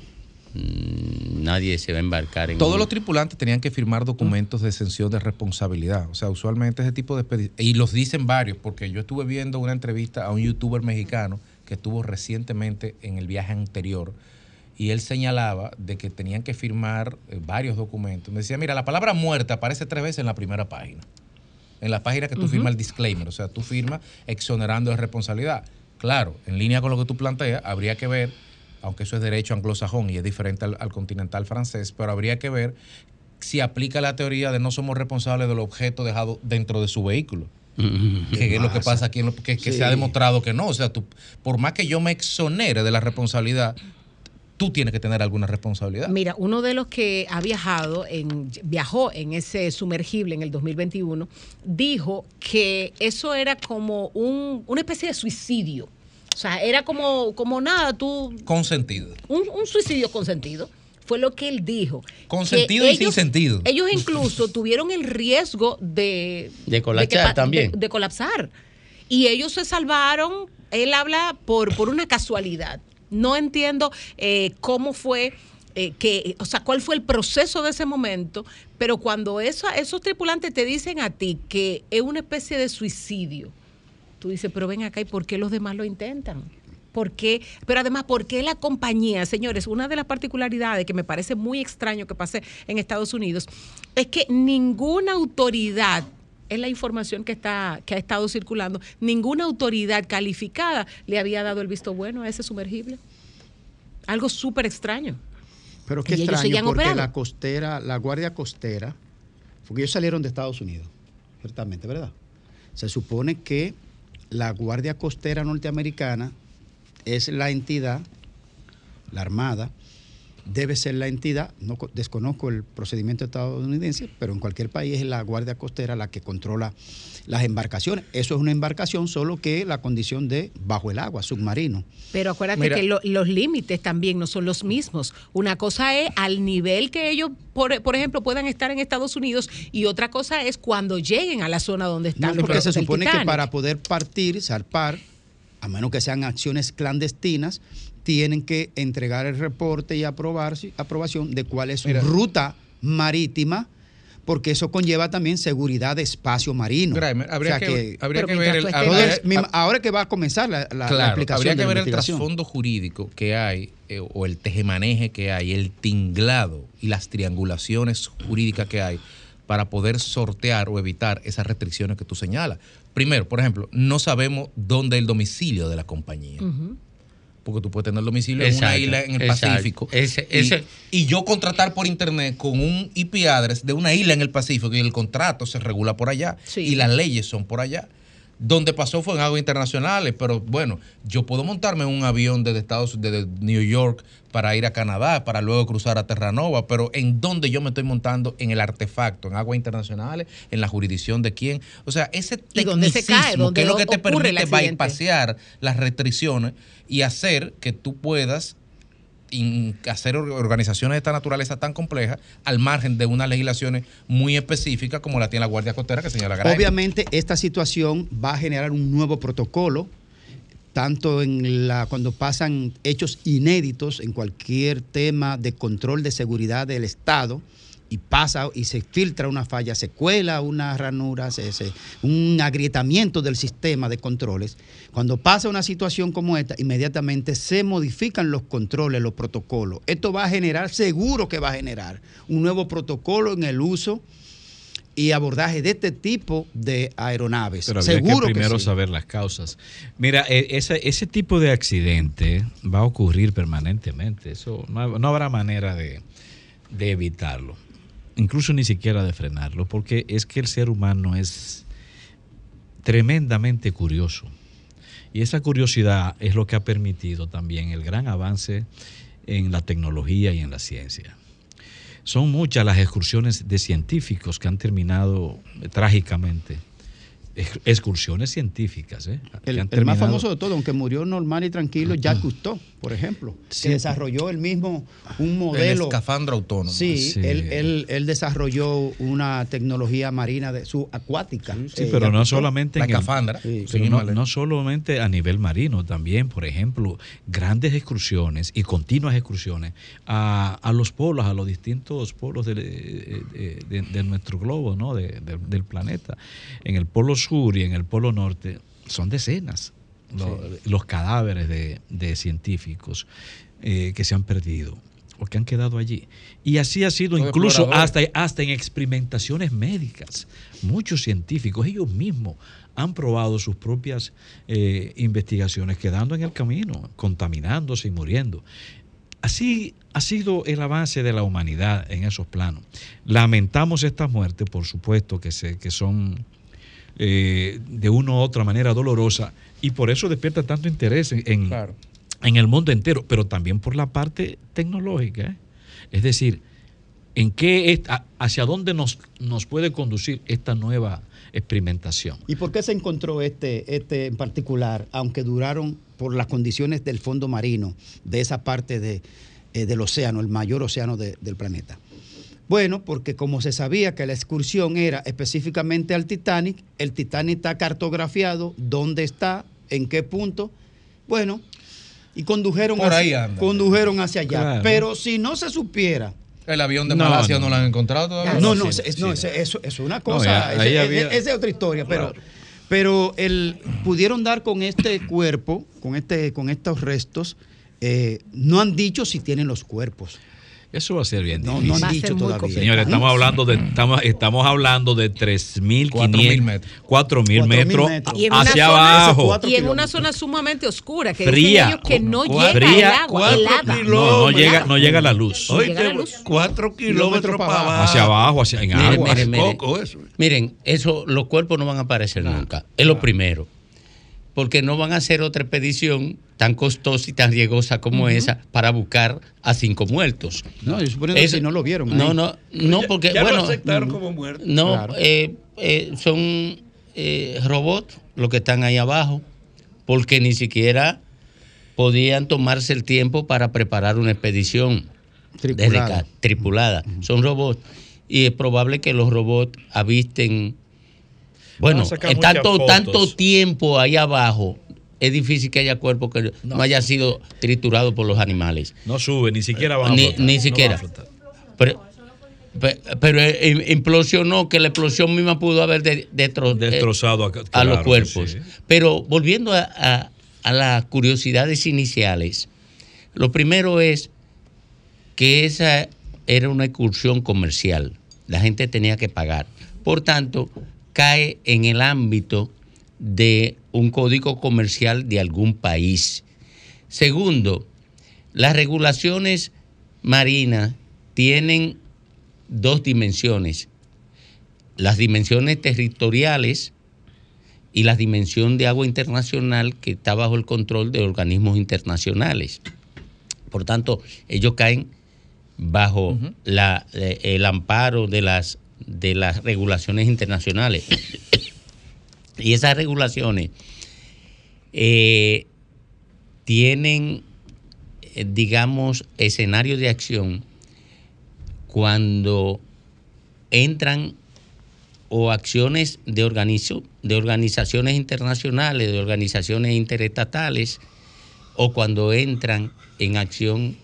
nadie se va a embarcar en Todos un- los tripulantes tenían que firmar documentos de exención de responsabilidad. O sea, usualmente ese tipo de expedi- Y los dicen varios, porque yo estuve viendo una entrevista a un youtuber mexicano que estuvo recientemente en el viaje anterior y él señalaba de que tenían que firmar eh, varios documentos. Me decía, mira, la palabra muerte aparece tres veces en la primera página. En la página que tú Ujú. firmas el disclaimer, o sea, tú firmas exonerando de responsabilidad. Claro, en línea con lo que tú planteas, habría que ver, aunque eso es derecho anglosajón y es diferente al, al continental francés, pero habría que ver si aplica la teoría de no somos responsables del objeto dejado dentro de su vehículo. que es lo que pasa aquí, que, que Sí. se ha demostrado que no. O sea, tú, por más que yo me exonere de la responsabilidad, tú tienes que tener alguna responsabilidad. Mira, uno de los que ha viajado, en, viajó en ese sumergible en el 2021, dijo que eso era como un- una especie de suicidio. O sea, era como, como nada, tú, Consentido. un, un suicidio consentido. Fue lo que él dijo. Con sentido y sin sentido. Ellos incluso tuvieron el riesgo de... De colapsar también. De, de colapsar. Y ellos se salvaron, él habla por, por una casualidad. No entiendo eh, cómo fue, eh, que, o sea, cuál fue el proceso de ese momento, pero cuando esa- esos tripulantes te dicen a ti que es una especie de suicidio, tú dices, pero ven acá, ¿y por qué los demás lo intentan? ¿Por qué? Pero además, ¿por qué la compañía, señores? Una de las particularidades que me parece muy extraño que pase en Estados Unidos es que ninguna autoridad, es la información que, está, que ha estado circulando, ninguna autoridad calificada le había dado el visto bueno a ese sumergible. Algo súper extraño. Pero qué extraño, porque operando. la costera, la guardia costera, porque ellos salieron de Estados Unidos, ciertamente, ¿verdad? Se supone que la guardia costera norteamericana es la entidad, la Armada, debe ser la entidad, no co- desconozco el procedimiento estadounidense, pero en cualquier país es la Guardia Costera la que controla las embarcaciones. Eso es una embarcación, solo que la condición de bajo el agua, submarino. Pero acuérdate Mira. que lo- los límites también no son los mismos. Una cosa es al nivel que ellos, por, por ejemplo, puedan estar en Estados Unidos y otra cosa es cuando lleguen a la zona donde están No, los porque se supone que para poder partir, zarpar, a menos que sean acciones clandestinas, tienen que entregar el reporte y aprobar, aprobación de cuál es su ruta marítima, porque eso conlleva también seguridad de espacio marino. Grimer, habría que- habría que ver el- Todo habría- es- mi- ahora que va a comenzar la, la- la Claro, explicación habría de que la ver el trasfondo jurídico que hay, eh, o el tejemaneje que hay, el tinglado y las triangulaciones jurídicas que hay para poder sortear o evitar esas restricciones que tú señalas. Primero, por ejemplo, no sabemos dónde es el domicilio de la compañía. Porque tú puedes tener el domicilio en una isla en el exacto. Pacífico. Ese- y, ese- y yo contratar por internet con un IP address de una isla en el Pacífico y el contrato se regula por allá y las leyes son por allá. Donde pasó fue en aguas internacionales, pero bueno, yo puedo montarme en un avión desde Estados desde New York para ir a Canadá, para luego cruzar a Terranova, pero ¿en dónde yo me estoy montando? En el artefacto, en aguas internacionales, en la jurisdicción de quién. O sea, ese tecnicismo ¿Dónde que es lo que te permite bypassear las restricciones y hacer que tú puedas hacer or- organizaciones de esta naturaleza tan complejas al margen de unas legislaciones muy específicas como la tiene la Guardia Costera que señala. Obviamente esta situación va a generar un nuevo protocolo, tanto en la cuando pasan hechos inéditos en cualquier tema de control de seguridad del Estado y pasa y se filtra una falla, se cuela una ranura, se- se- un agrietamiento del sistema de controles. Cuando pasa una situación como esta, inmediatamente se modifican los controles, los protocolos. Esto va a generar, seguro que va a generar, un nuevo protocolo en el uso y abordaje de este tipo de aeronaves. Pero Seguro que que, primero sí. saber las causas. Mira, e- ese, ese tipo de accidente va a ocurrir permanentemente. Eso no, no habrá manera de, de evitarlo. Incluso ni siquiera de frenarlo, porque es que el ser humano es tremendamente curioso. Y esa curiosidad es lo que ha permitido también el gran avance en la tecnología y en la ciencia. Son muchas las excursiones de científicos que han terminado eh, trágicamente excursiones científicas. ¿eh? El, el más famoso de todo, aunque murió normal y tranquilo, Jacques Cousteau, por ejemplo, Sí. que desarrolló el mismo, un El modelo. escafandro autónomo. Sí, Sí. Él, él- él desarrolló una tecnología marina de su acuática. Sí, Eh, pero no solamente La en el- escafandra. Sin no, no solamente a nivel marino, también, por ejemplo, grandes excursiones y continuas excursiones a, a los polos, a los distintos polos eh, eh, de, de nuestro globo, ¿no? De- de- del planeta. En el polo sur y en el polo norte son decenas lo- los cadáveres de, de científicos eh, que se han perdido o que han quedado allí. Y así ha sido Los incluso hasta, hasta en experimentaciones médicas. Muchos científicos, ellos mismos, han probado sus propias eh, investigaciones, quedando en el camino, contaminándose y muriendo. Así ha sido el avance de la humanidad en esos planos. Lamentamos estas muertes, por supuesto, que, se, que son eh, de una u otra manera dolorosa y por eso despierta tanto interés en, en- Claro. en el mundo entero, pero también por la parte tecnológica. ¿eh? Es decir, en qué es- a- hacia dónde nos, nos puede conducir esta nueva experimentación. ¿Y por qué se encontró este, este en particular, aunque duraron por las condiciones del fondo marino de esa parte de, eh, del océano, el mayor océano de- del planeta? Bueno, porque como se sabía que la excursión era específicamente al Titanic, el Titanic está cartografiado, dónde está, en qué punto, bueno, y condujeron, Por ahí hacia, anda. condujeron hacia allá. Claro. Pero si no se supiera, El avión de No, Malasia no, no, lo han encontrado todavía. no, no, sí, es- sí. no, ese- eso, eso es una cosa, había- esa es otra historia, pero, pero el, pudieron dar con este cuerpo, con, este, con estos restos, eh, no han dicho si tienen los cuerpos. Eso va a ser bien No, difícil. no Va han dicho todavía. Señores, estamos hablando de estamos, estamos hablando de 3.500 4.000 metros. 4.000 4.000 metros metros. Y en una hacia zona- abajo. Y en una zona sumamente oscura, que Fría. dicen ellos que no Cuatro- llega fría, el agua, cuatro helada. No, no llega, no llega la luz. Oye, llega la luz. cuatro kilómetros para abajo. Hacia abajo, hacia en Mire, agua. mire, mire. Poco eso. Miren, eso, los cuerpos no van a aparecer nunca. Es lo primero. Porque no van a hacer otra expedición tan costosa y tan riesgosa como esa para buscar a cinco muertos. No, yo suponiendo que Eso- si no lo vieron. No, ahí. no, no, porque ya bueno, lo aceptaron como muerto. no, Claro. eh, eh, son eh, robots los que están ahí abajo, porque ni siquiera podían tomarse el tiempo para preparar una expedición Tripulada. reca- tripulada. Son robots y es probable que los robots avisten. Bueno, en tanto, tanto tiempo ahí abajo, es difícil que haya cuerpo que no, haya sido triturado por los animales. No sube, ni siquiera van a Ni- flotar, ni no siquiera. a. Pero, pe- pero eh, implosionó, que la explosión misma pudo haber de- eh, Destrozado a, a claro los cuerpos. sí. Pero volviendo a, a- a las curiosidades iniciales, lo primero es que esa era una excursión comercial. La gente tenía que pagar. Por tanto, cae en el ámbito de un código comercial de algún país. Segundo, las regulaciones marinas tienen dos dimensiones. Las dimensiones territoriales y la dimensión de agua internacional que está bajo el control de organismos internacionales. Por tanto, ellos caen bajo la- eh, el amparo de las, de las regulaciones internacionales. y esas regulaciones eh, tienen, eh, digamos, escenarios de acción cuando entran o acciones de, organizo- de organizaciones internacionales, de organizaciones interestatales, o cuando entran en acción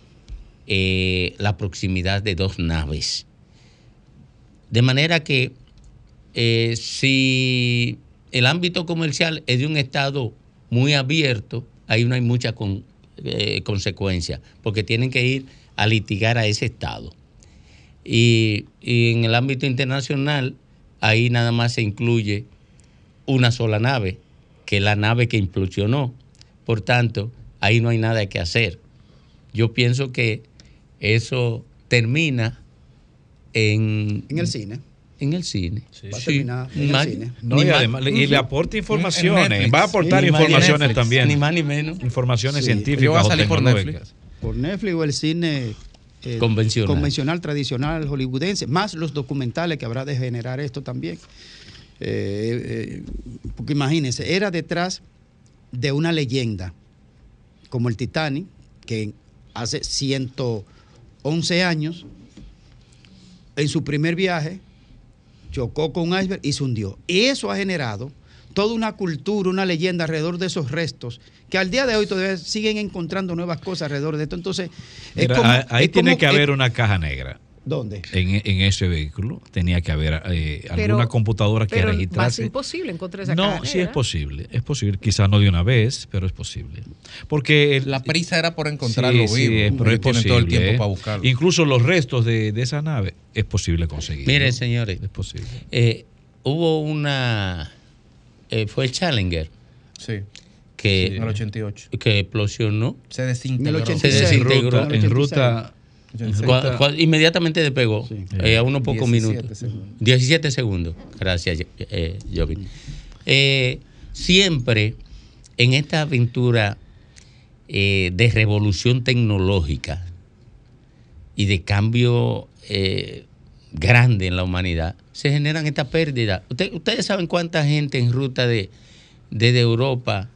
eh, la proximidad de dos naves. De manera que eh, si el ámbito comercial es de un Estado muy abierto, ahí no hay mucha con- eh, consecuencia, porque tienen que ir a litigar a ese Estado. Y, y en el ámbito internacional, ahí nada más se incluye una sola nave, que es la nave que implosionó. Por tanto, ahí no hay nada que hacer. Yo pienso que eso termina en, En el cine. en el cine. Va a terminar en el cine. No, y, más- además, y le aporta informaciones. Netflix. Va a aportar informaciones Netflix, también. Ni más ni menos. Informaciones Sí. Yo científicas voy a salir por tecnológicas. Por Netflix o el cine eh, Convencional. convencional, tradicional, hollywoodense, más los documentales que habrá de generar esto también. Eh, eh, porque imagínense, era detrás de una leyenda como el Titanic, que hace 111 años, en su primer viaje, chocó con un iceberg y se hundió. Y eso ha generado toda una cultura, una leyenda alrededor de esos restos, que al día de hoy todavía siguen encontrando nuevas cosas alrededor de esto. Entonces, es Mira, como- ahí- es tiene como- que haber es- una caja negra. ¿Dónde? En, en ese vehículo tenía que haber eh, Pero- alguna computadora que pero registrase. imposible encontrar esa No, caja sí es negra. posible, es posible. Quizás no de una vez, pero es posible. Porque el- La prisa era por encontrarlo Sí, sí, vivo. es- pero es posible. todo el tiempo ¿eh? para buscarlo. Incluso los restos de, de esa nave es posible conseguir. Mire, ¿no? señores, Es posible. eh, hubo una. eh, fue el Challenger Sí, que, en el 88. que explosionó. Se En el desintegró. 86. Se desintegró. En ruta, inmediatamente despegó Sí. eh, a unos pocos 17 minutos. segundos. 17 segundos. Gracias, eh, Jovin. Eh, siempre en esta aventura eh, de revolución tecnológica y de cambio eh, grande en la humanidad, se generan estas pérdidas. Usted- ustedes saben cuánta gente en ruta de desde Europa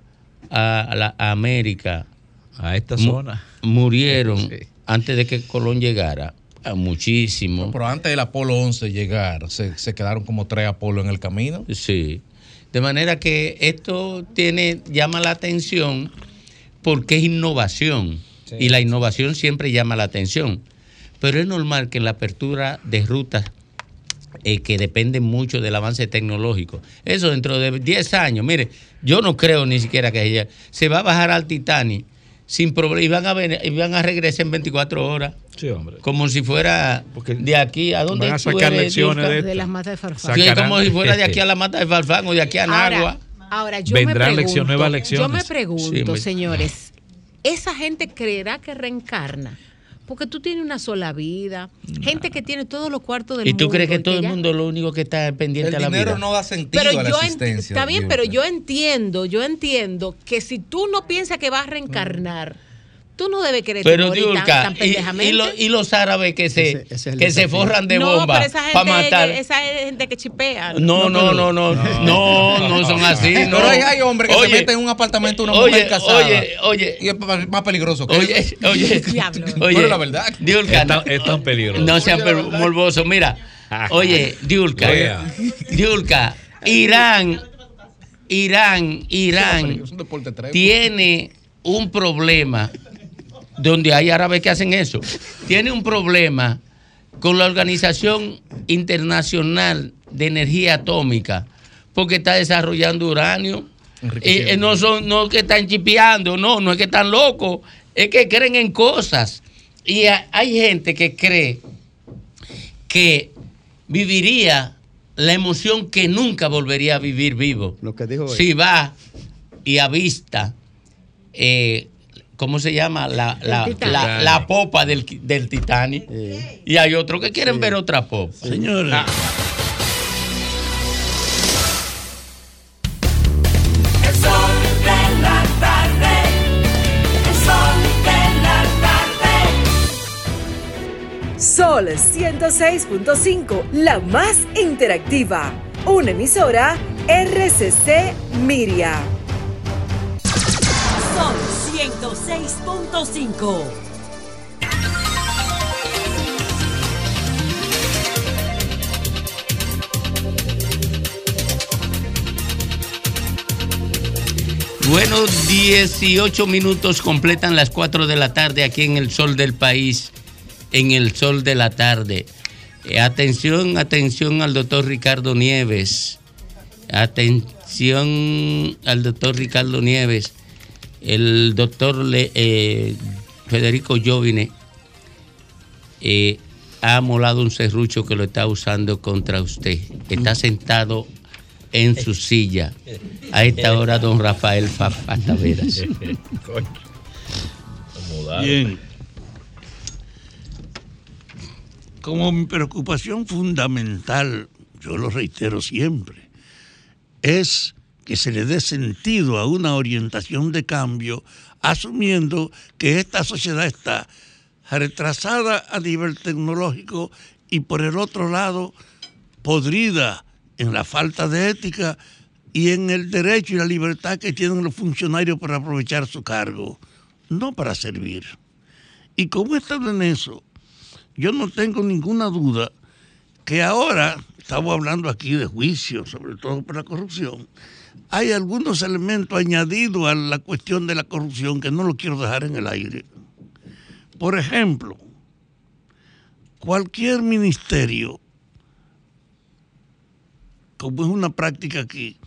a, a la a América a esta mu- zona. murieron Sí. Antes de que Colón llegara. Muchísimo. Pero antes del Apolo 11 llegar, se, se quedaron como tres Apolo en el camino. Sí. De manera que esto tiene, llama la atención porque es innovación. Y la innovación siempre llama la atención. Pero es normal que en la apertura de rutas eh, que dependen mucho del avance tecnológico, eso dentro de 10 años, mire, yo no creo ni siquiera que ella se va a bajar al Titanic sin problema y van a ver, y van a regresar en 24 horas, Sí, hombre. como si fuera Porque de aquí a donde van a sacar eres, lecciones de De las matas de farfán. Sí, como si fuera de aquí a la mata de Farfán o de aquí a Nagua. Ahora, ahora yo Vendrán me pregunto, lecciones, nuevas Yo lecciones. me pregunto, Sí, me- señores, ¿esa gente creerá que reencarna? Porque tú tienes una sola vida. Gente que tiene todos los cuartos del ¿Y mundo. tú crees que todo el ya- mundo lo único que está pendiente El a la dinero vida? no da sentido Pero a la yo existencia. está bien, pero yo entiendo, yo entiendo que si tú no piensas que vas a reencarnar, tú no debes querer Pero morir tan, Diulca, tan y, pendejamente. y lo- y los árabes que se, Ese- ese es el que se forran de no, bomba para matar. esa es gente que chipea. No, no, no, no, no, no, son así. No. Pero hay, hay hombres que Oye, se meten en un apartamento de una oye, mujer casada. Oye, oye, Y es más peligroso que oye, eso. oye, Diablo. oye, Pero la verdad. Diulca, Es tan, es tan peligroso. no sean morbosos. Mira, oye, Diulca. Diulca, Irán, Irán, Irán tiene un problema donde hay árabes que hacen eso. Tiene un problema con la Organización Internacional de Energía Atómica porque está desarrollando uranio. Y, eh, no son no es que están chipeando, no, no es que están locos, es que creen en cosas. Y ha- hay gente que cree que viviría la emoción que nunca volvería a vivir vivo. Lo que dijo él. Si va y avista, eh, ¿cómo se llama? La, la, Titanic. la- la popa del, del Titanic. Y hay otros que quieren ver otra popa. Señores, El sol de la tarde, el sol de la tarde. Sol 106.5, la más interactiva. Una emisora RCC Miria. Sol 106.5. Bueno, 18 minutos completan las 4 de la tarde aquí en el sol del país, en el sol de la tarde. Eh, atención, atención al doctor Ricardo Nieves. Atención al doctor Ricardo Nieves. El doctor Le- eh, Federico Jovine eh, ha molado un serrucho que lo está usando contra usted. Está sentado en su silla. A esta hora, don Rafael Fafa Taveras. bien. Como mi preocupación fundamental, yo lo reitero siempre, es que se le dé sentido a una orientación de cambio, asumiendo que esta sociedad está retrasada a nivel tecnológico y por el otro lado podrida en la falta de ética y en el derecho y la libertad que tienen los funcionarios para aprovechar su cargo, no para servir. Y como están en eso, yo no tengo ninguna duda que ahora, estamos hablando aquí de juicio, sobre todo por la corrupción, hay algunos elementos añadidos a la cuestión de la corrupción que no lo quiero dejar en el aire. Por ejemplo, cualquier ministerio, como es una práctica aquí,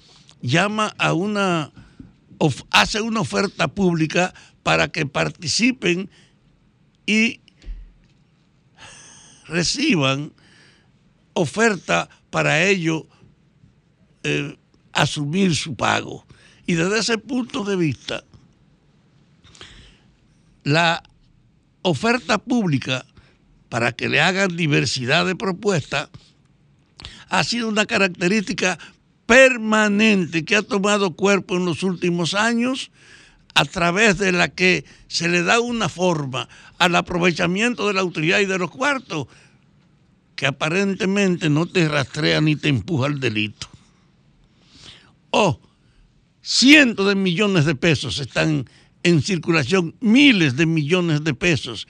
llama a una, hace una oferta pública para que participen y reciban oferta para ello eh, asumir su pago. Y desde ese punto de vista, la oferta pública para que le hagan diversidad de propuestas ha sido una característica permanente que ha tomado cuerpo en los últimos años a través de la que se le da una forma al aprovechamiento de la autoridad y de los cuartos que aparentemente no te rastrea ni te empuja al delito. O cientos de millones de pesos están en circulación, miles de millones de pesos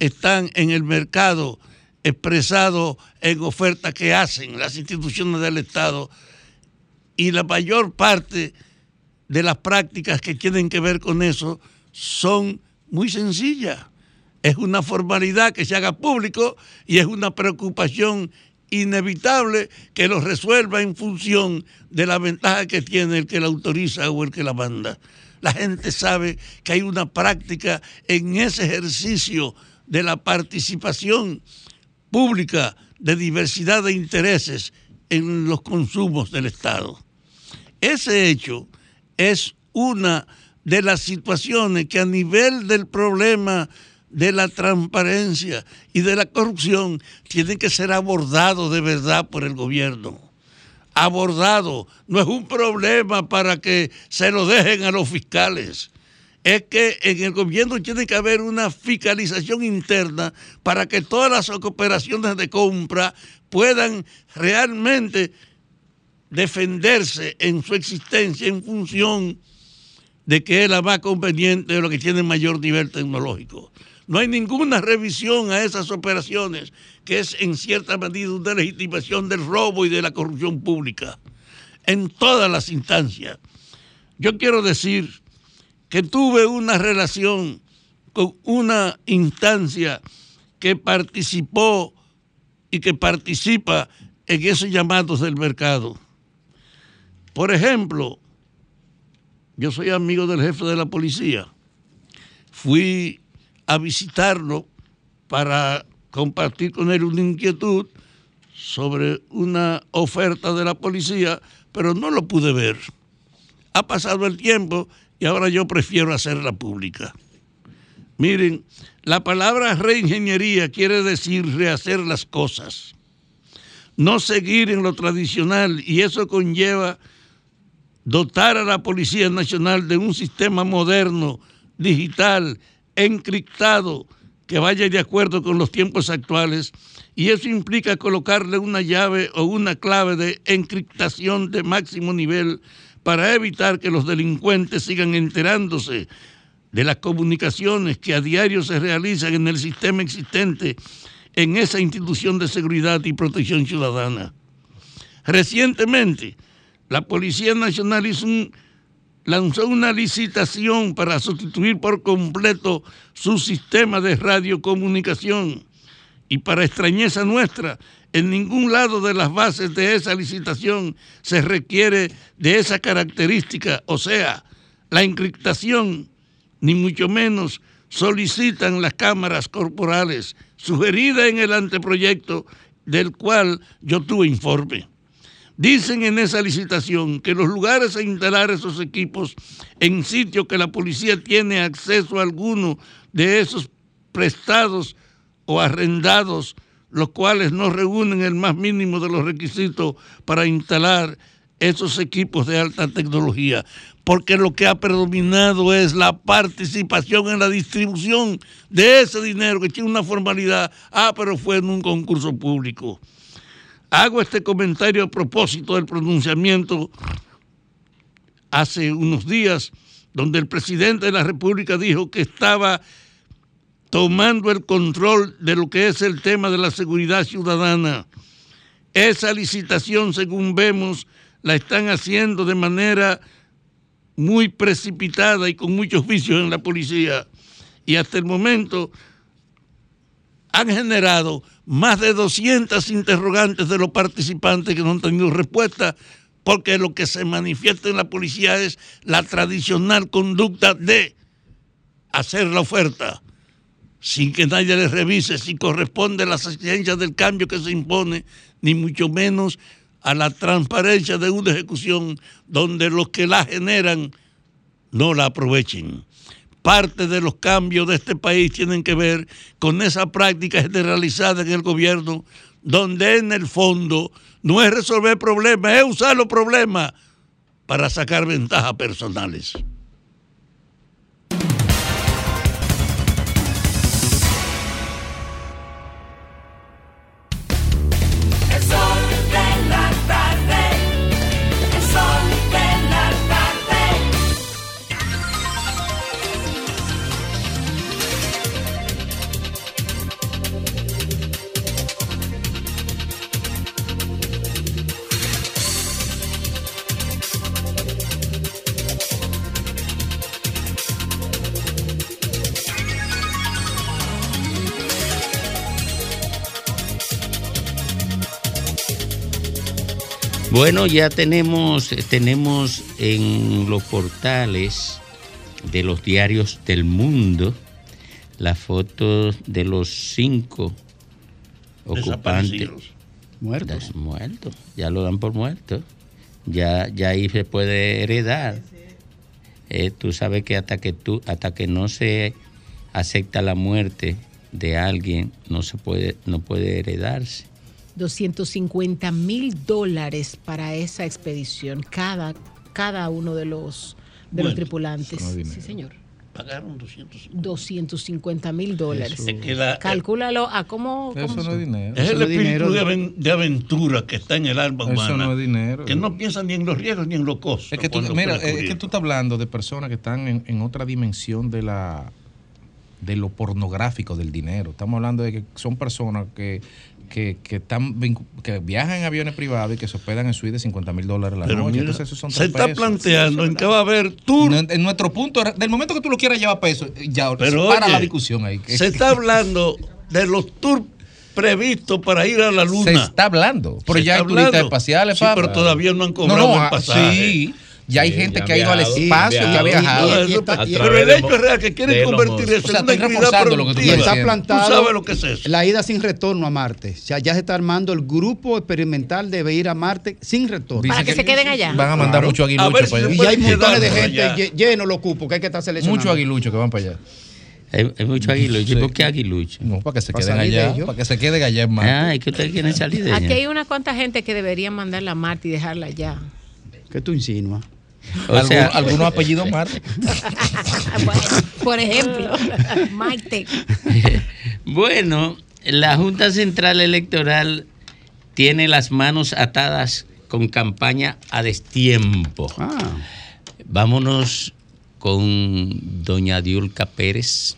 están en el mercado expresado en ofertas que hacen las instituciones del Estado y la mayor parte de las prácticas que tienen que ver con eso son muy sencillas. Es una formalidad que se haga público y es una preocupación inevitable que lo resuelva en función de la ventaja que tiene el que la autoriza o el que la manda. La gente sabe que hay una práctica en ese ejercicio de la participación pública de diversidad de intereses en los consumos del Estado. Ese hecho es una de las situaciones que a nivel del problema de la transparencia y de la corrupción tienen que ser abordados de verdad por el gobierno. Abordado. No es un problema para que se lo dejen a los fiscales. Es que en el gobierno tiene que haber una fiscalización interna para que todas las operaciones de compra puedan realmente defenderse en su existencia en función de que es la más conveniente de lo que tiene mayor nivel tecnológico. No hay ninguna revisión a esas operaciones, que es en cierta medida una legitimación del robo y de la corrupción pública, en todas las instancias. Yo quiero decir que tuve una relación con una instancia que participó y que participa en esos llamados del mercado. Por ejemplo, yo soy amigo del jefe de la policía. Fui a visitarlo para compartir con él una inquietud sobre una oferta de la policía, pero no lo pude ver. Ha pasado el tiempo y ahora yo prefiero hacerla pública. Miren, la palabra reingeniería quiere decir rehacer las cosas, no seguir en lo tradicional y eso conlleva dotar a la Policía Nacional de un sistema moderno, digital, encriptado, que vaya de acuerdo con los tiempos actuales y eso implica colocarle una llave o una clave de encriptación de máximo nivel para evitar que los delincuentes sigan enterándose de las comunicaciones que a diario se realizan en el sistema existente en esa institución de seguridad y protección ciudadana. Recientemente, la Policía Nacional hizo un- lanzó una licitación para sustituir por completo su sistema de radiocomunicación. Y para extrañeza nuestra, en ningún lado de las bases de esa licitación se requiere de esa característica, o sea, la encriptación, ni mucho menos solicitan las cámaras corporales sugeridas en el anteproyecto del cual yo tuve informe. Dicen en esa licitación que los lugares a instalar esos equipos en sitios que la policía tiene acceso a alguno de esos prestados o arrendados, los cuales no reúnen el más mínimo de los requisitos para instalar esos equipos de alta tecnología, porque lo que ha predominado es la participación en la distribución de ese dinero que tiene una formalidad, ah, pero fue en un concurso público. Hago este comentario a propósito del pronunciamiento hace unos días donde el presidente de la República dijo que estaba tomando el control de lo que es el tema de la seguridad ciudadana. Esa licitación, según vemos, la están haciendo de manera muy precipitada y con muchos vicios en la policía. Y hasta el momento han generado más de 200 interrogantes de los participantes que no han tenido respuesta, porque lo que se manifiesta en la policía es la tradicional conducta de hacer la oferta sin que nadie les revise si corresponde a las exigencias del cambio que se impone, ni mucho menos a la transparencia de una ejecución donde los que la generan no la aprovechen. Parte de los cambios de este país tienen que ver con esa práctica generalizada en el gobierno, donde en el fondo no es resolver problemas, es usar los problemas para sacar ventajas personales. Bueno, ya tenemos, tenemos en los portales de los diarios del mundo las fotos de los cinco ocupantes. Muertos. Muertos. Ya lo dan por muerto. Ya, ya ahí se puede heredar. Eh, tú sabes que hasta que tú, hasta que no se acepta la muerte de alguien, no se puede, no puede heredarse. 250 mil dólares para esa expedición, cada, cada uno de los, de los tripulantes. eso no es dinero. Sí, señor. Pagaron 200. 250 mil dólares. Es que la- Calcúlalo a cómo... cómo- Es el espíritu de, aven- de aventura que está en el alma Eso humana. no es dinero. Que no piensan ni en los riesgos ni en los costos. Es que tú, mira, ocurre es que tú estás hablando de personas que están en, en otra dimensión de la de lo pornográfico del dinero. Estamos hablando de que son personas que, que, que están que viajan en aviones privados y que se hospedan en suite de 50 mil dólares la Pero noche. mira, Entonces, esos son se está pesos. planteando en que va a haber tour. En, en nuestro punto, del momento que tú lo quieras llevar peso, ya Pero para oye, la discusión ahí. Se está hablando de los tours previstos para ir a la luna. Se está hablando. Pero Se ya hay turistas espaciales, Sí, pero todavía no han cobrado no, el ah, pasaje. sí. Ya hay Sí, gente ya que ha ido al espacio, que ha viajado. viajado. Y está- pero el hecho es real que quieren convertir eso en una actividad reforzando lo que tú productiva. Está plantado Tú sabes lo que es eso. la ida sin retorno a Marte. O sea, ya se está armando el grupo experimental de ir a Marte sin retorno. Para que se queden allá. Van a mandar mucho aguilucho para allá. Y hay montones de gente allá. lle- lleno los cupos que hay que estar seleccionando. Mucho aguilucho que van para allá. Hay, hay mucho aguilucho. ¿Y por qué aguilucho? No, para que se Para queden allá. Para que se queden allá en Marte. Ah, es que ustedes quieren salir de Aquí ella. hay una cuanta gente que deberían mandarla a Marte y dejarla allá. ¿Qué tú insinúas? O sea, Algunos apellidos Marte. Bueno, por ejemplo, Marte. Bueno, la Junta Central Electoral tiene las manos atadas con campaña a destiempo. Ah, Vámonos con doña Diulca Pérez.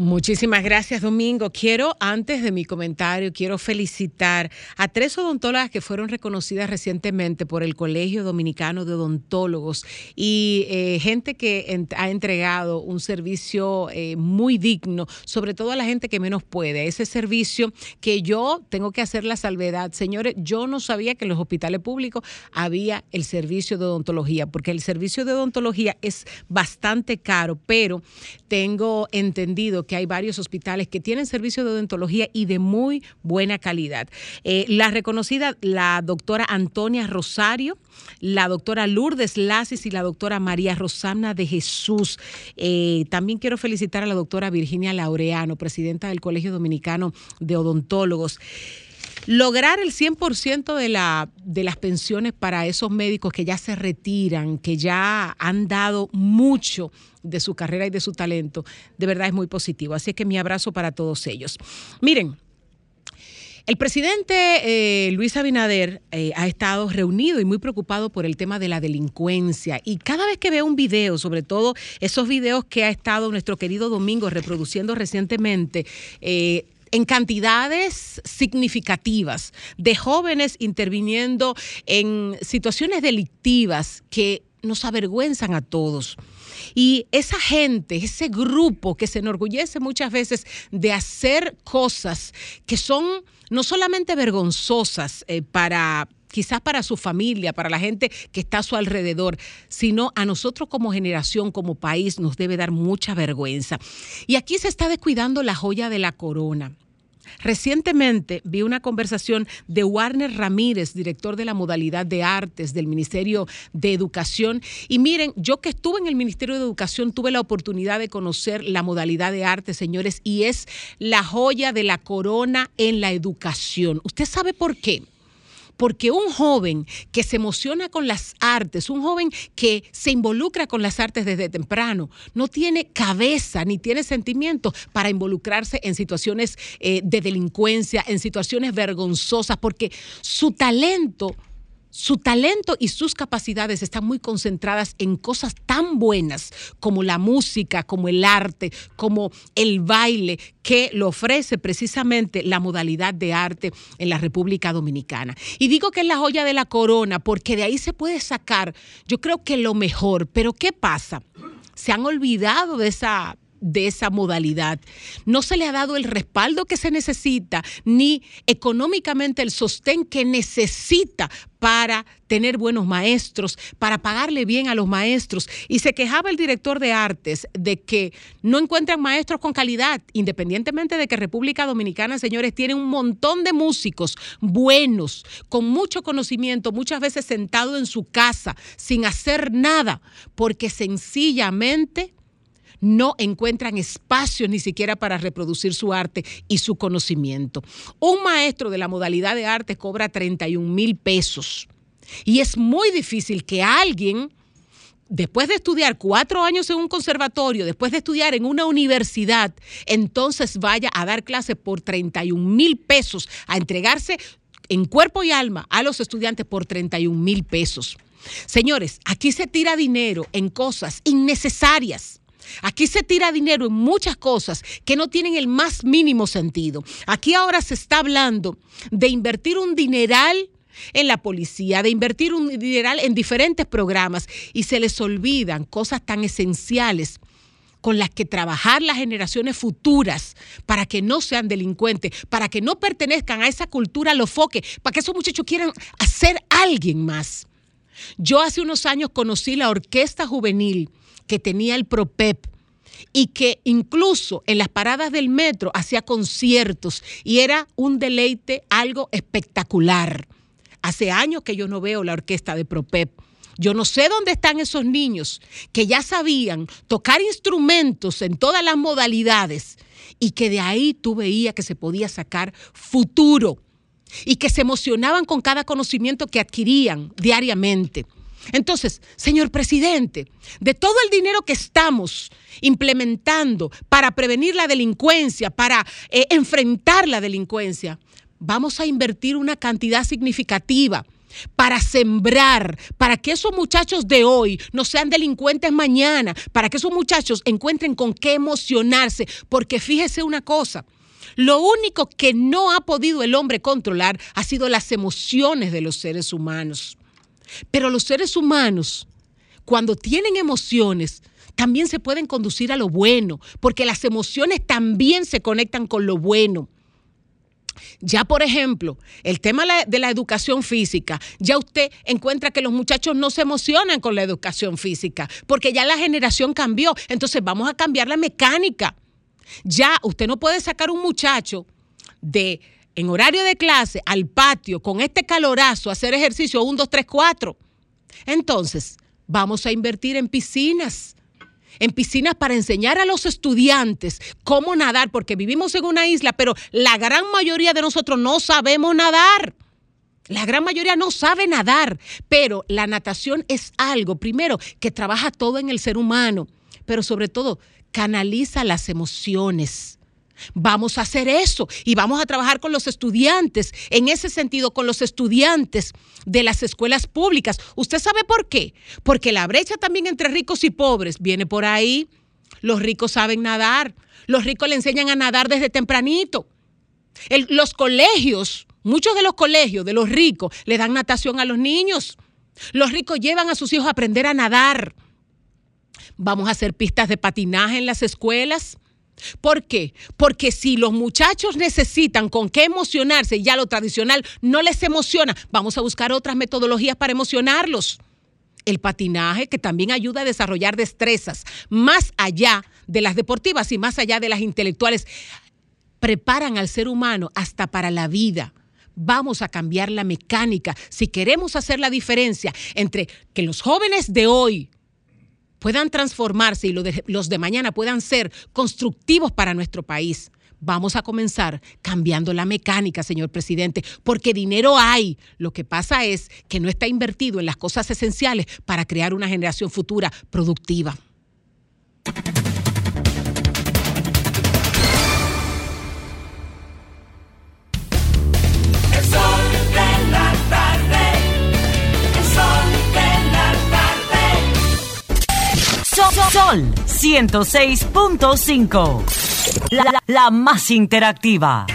Muchísimas gracias, Domingo. Quiero, antes de mi comentario, quiero felicitar a tres odontólogas que fueron reconocidas recientemente por el Colegio Dominicano de Odontólogos y eh, gente que ha entregado un servicio eh, muy digno, sobre todo a la gente que menos puede. Ese servicio que yo tengo que hacer la salvedad. Señores, yo no sabía que en los hospitales públicos había el servicio de odontología, porque el servicio de odontología es bastante caro, pero tengo entendido que hay varios hospitales que tienen servicio de odontología y de muy buena calidad. Eh, la reconocida, la doctora Antonia Rosario, la doctora Lourdes Lasis y la doctora María Rosamna de Jesús. Eh, también quiero felicitar a la doctora Virginia Laureano, presidenta del Colegio Dominicano de Odontólogos lograr el 100% de, la, de las pensiones para esos médicos que ya se retiran, que ya han dado mucho de su carrera y de su talento, de verdad es muy positivo. Así que mi abrazo para todos ellos. Miren. El presidente eh, Luis Abinader eh, ha estado reunido y muy preocupado por el tema de la delincuencia. Y cada vez que veo un video, sobre todo esos videos que ha estado nuestro querido Domingo reproduciendo recientemente, eh, en cantidades significativas de jóvenes interviniendo en situaciones delictivas que nos avergüenzan a todos. Y esa gente, ese grupo que se enorgullece muchas veces de hacer cosas que son no solamente vergonzosas eh, para quizás para su familia, para la gente que está a su alrededor, sino a nosotros como generación, como país, nos debe dar mucha vergüenza. Y aquí se está descuidando la joya de la corona. Recientemente vi una conversación de Warner Ramírez, director de la modalidad de artes del Ministerio de Educación. Y miren, yo que estuve en el Ministerio de Educación tuve la oportunidad de conocer la modalidad de arte, señores, y es la joya de la corona en la educación. ¿Usted sabe por qué? Porque un joven que se emociona con las artes, un joven que se involucra con las artes desde temprano, no tiene cabeza ni tiene sentimientos para involucrarse en situaciones eh, de delincuencia, en situaciones vergonzosas, porque su talento su talento y sus capacidades están muy concentradas en cosas tan buenas como la música, como el arte, como el baile, que lo ofrece precisamente la modalidad de arte en la República Dominicana. Y digo que es la joya de la corona porque de ahí se puede sacar, yo creo que lo mejor, pero ¿qué pasa? Se han olvidado de esa de esa modalidad. No se le ha dado el respaldo que se necesita, ni económicamente el sostén que necesita para tener buenos maestros, para pagarle bien a los maestros. Y se quejaba el director de artes de que no encuentran maestros con calidad, independientemente de que República Dominicana, señores, tiene un montón de músicos buenos, con mucho conocimiento, muchas veces sentado en su casa, sin hacer nada, porque sencillamente no encuentran espacio ni siquiera para reproducir su arte y su conocimiento. Un maestro de la modalidad de arte cobra 31 mil pesos y es muy difícil que alguien después de estudiar cuatro años en un conservatorio, después de estudiar en una universidad, entonces vaya a dar clase por 31 mil pesos, a entregarse en cuerpo y alma a los estudiantes por 31 mil pesos. Señores, aquí se tira dinero en cosas innecesarias. Aquí se tira dinero en muchas cosas que no tienen el más mínimo sentido. Aquí ahora se está hablando de invertir un dineral en la policía, de invertir un dineral en diferentes programas y se les olvidan cosas tan esenciales con las que trabajar las generaciones futuras para que no sean delincuentes, para que no pertenezcan a esa cultura lofoque, para que esos muchachos quieran hacer alguien más. Yo hace unos años conocí la orquesta juvenil que tenía el PROPEP y que incluso en las paradas del metro hacía conciertos y era un deleite, algo espectacular. Hace años que yo no veo la orquesta de PROPEP. Yo no sé dónde están esos niños que ya sabían tocar instrumentos en todas las modalidades y que de ahí tú veías que se podía sacar futuro y que se emocionaban con cada conocimiento que adquirían diariamente. Entonces, señor presidente, de todo el dinero que estamos implementando para prevenir la delincuencia, para eh, enfrentar la delincuencia, vamos a invertir una cantidad significativa para sembrar, para que esos muchachos de hoy no sean delincuentes mañana, para que esos muchachos encuentren con qué emocionarse, porque fíjese una cosa, lo único que no ha podido el hombre controlar ha sido las emociones de los seres humanos. Pero los seres humanos, cuando tienen emociones, también se pueden conducir a lo bueno, porque las emociones también se conectan con lo bueno. Ya, por ejemplo, el tema de la educación física, ya usted encuentra que los muchachos no se emocionan con la educación física, porque ya la generación cambió. Entonces vamos a cambiar la mecánica. Ya usted no puede sacar un muchacho de en horario de clase al patio con este calorazo, hacer ejercicio 1, 2, 3, 4. Entonces, vamos a invertir en piscinas. En piscinas para enseñar a los estudiantes cómo nadar, porque vivimos en una isla, pero la gran mayoría de nosotros no sabemos nadar. La gran mayoría no sabe nadar, pero la natación es algo, primero, que trabaja todo en el ser humano, pero sobre todo canaliza las emociones Vamos a hacer eso y vamos a trabajar con los estudiantes, en ese sentido, con los estudiantes de las escuelas públicas. ¿Usted sabe por qué? Porque la brecha también entre ricos y pobres viene por ahí. Los ricos saben nadar, los ricos le enseñan a nadar desde tempranito. Los colegios, muchos de los colegios de los ricos le dan natación a los niños. Los ricos llevan a sus hijos a aprender a nadar. Vamos a hacer pistas de patinaje en las escuelas. ¿Por qué? Porque si los muchachos necesitan con qué emocionarse y ya lo tradicional no les emociona, vamos a buscar otras metodologías para emocionarlos. El patinaje, que también ayuda a desarrollar destrezas, más allá de las deportivas y más allá de las intelectuales, preparan al ser humano hasta para la vida. Vamos a cambiar la mecánica si queremos hacer la diferencia entre que los jóvenes de hoy puedan transformarse y los de, mañana puedan ser constructivos para nuestro país. Vamos a comenzar cambiando la mecánica, señor presidente, porque dinero hay. Lo que pasa es que no está invertido en las cosas esenciales para crear una generación futura productiva. Sol, Sol 106.5. La, la- la más interactiva.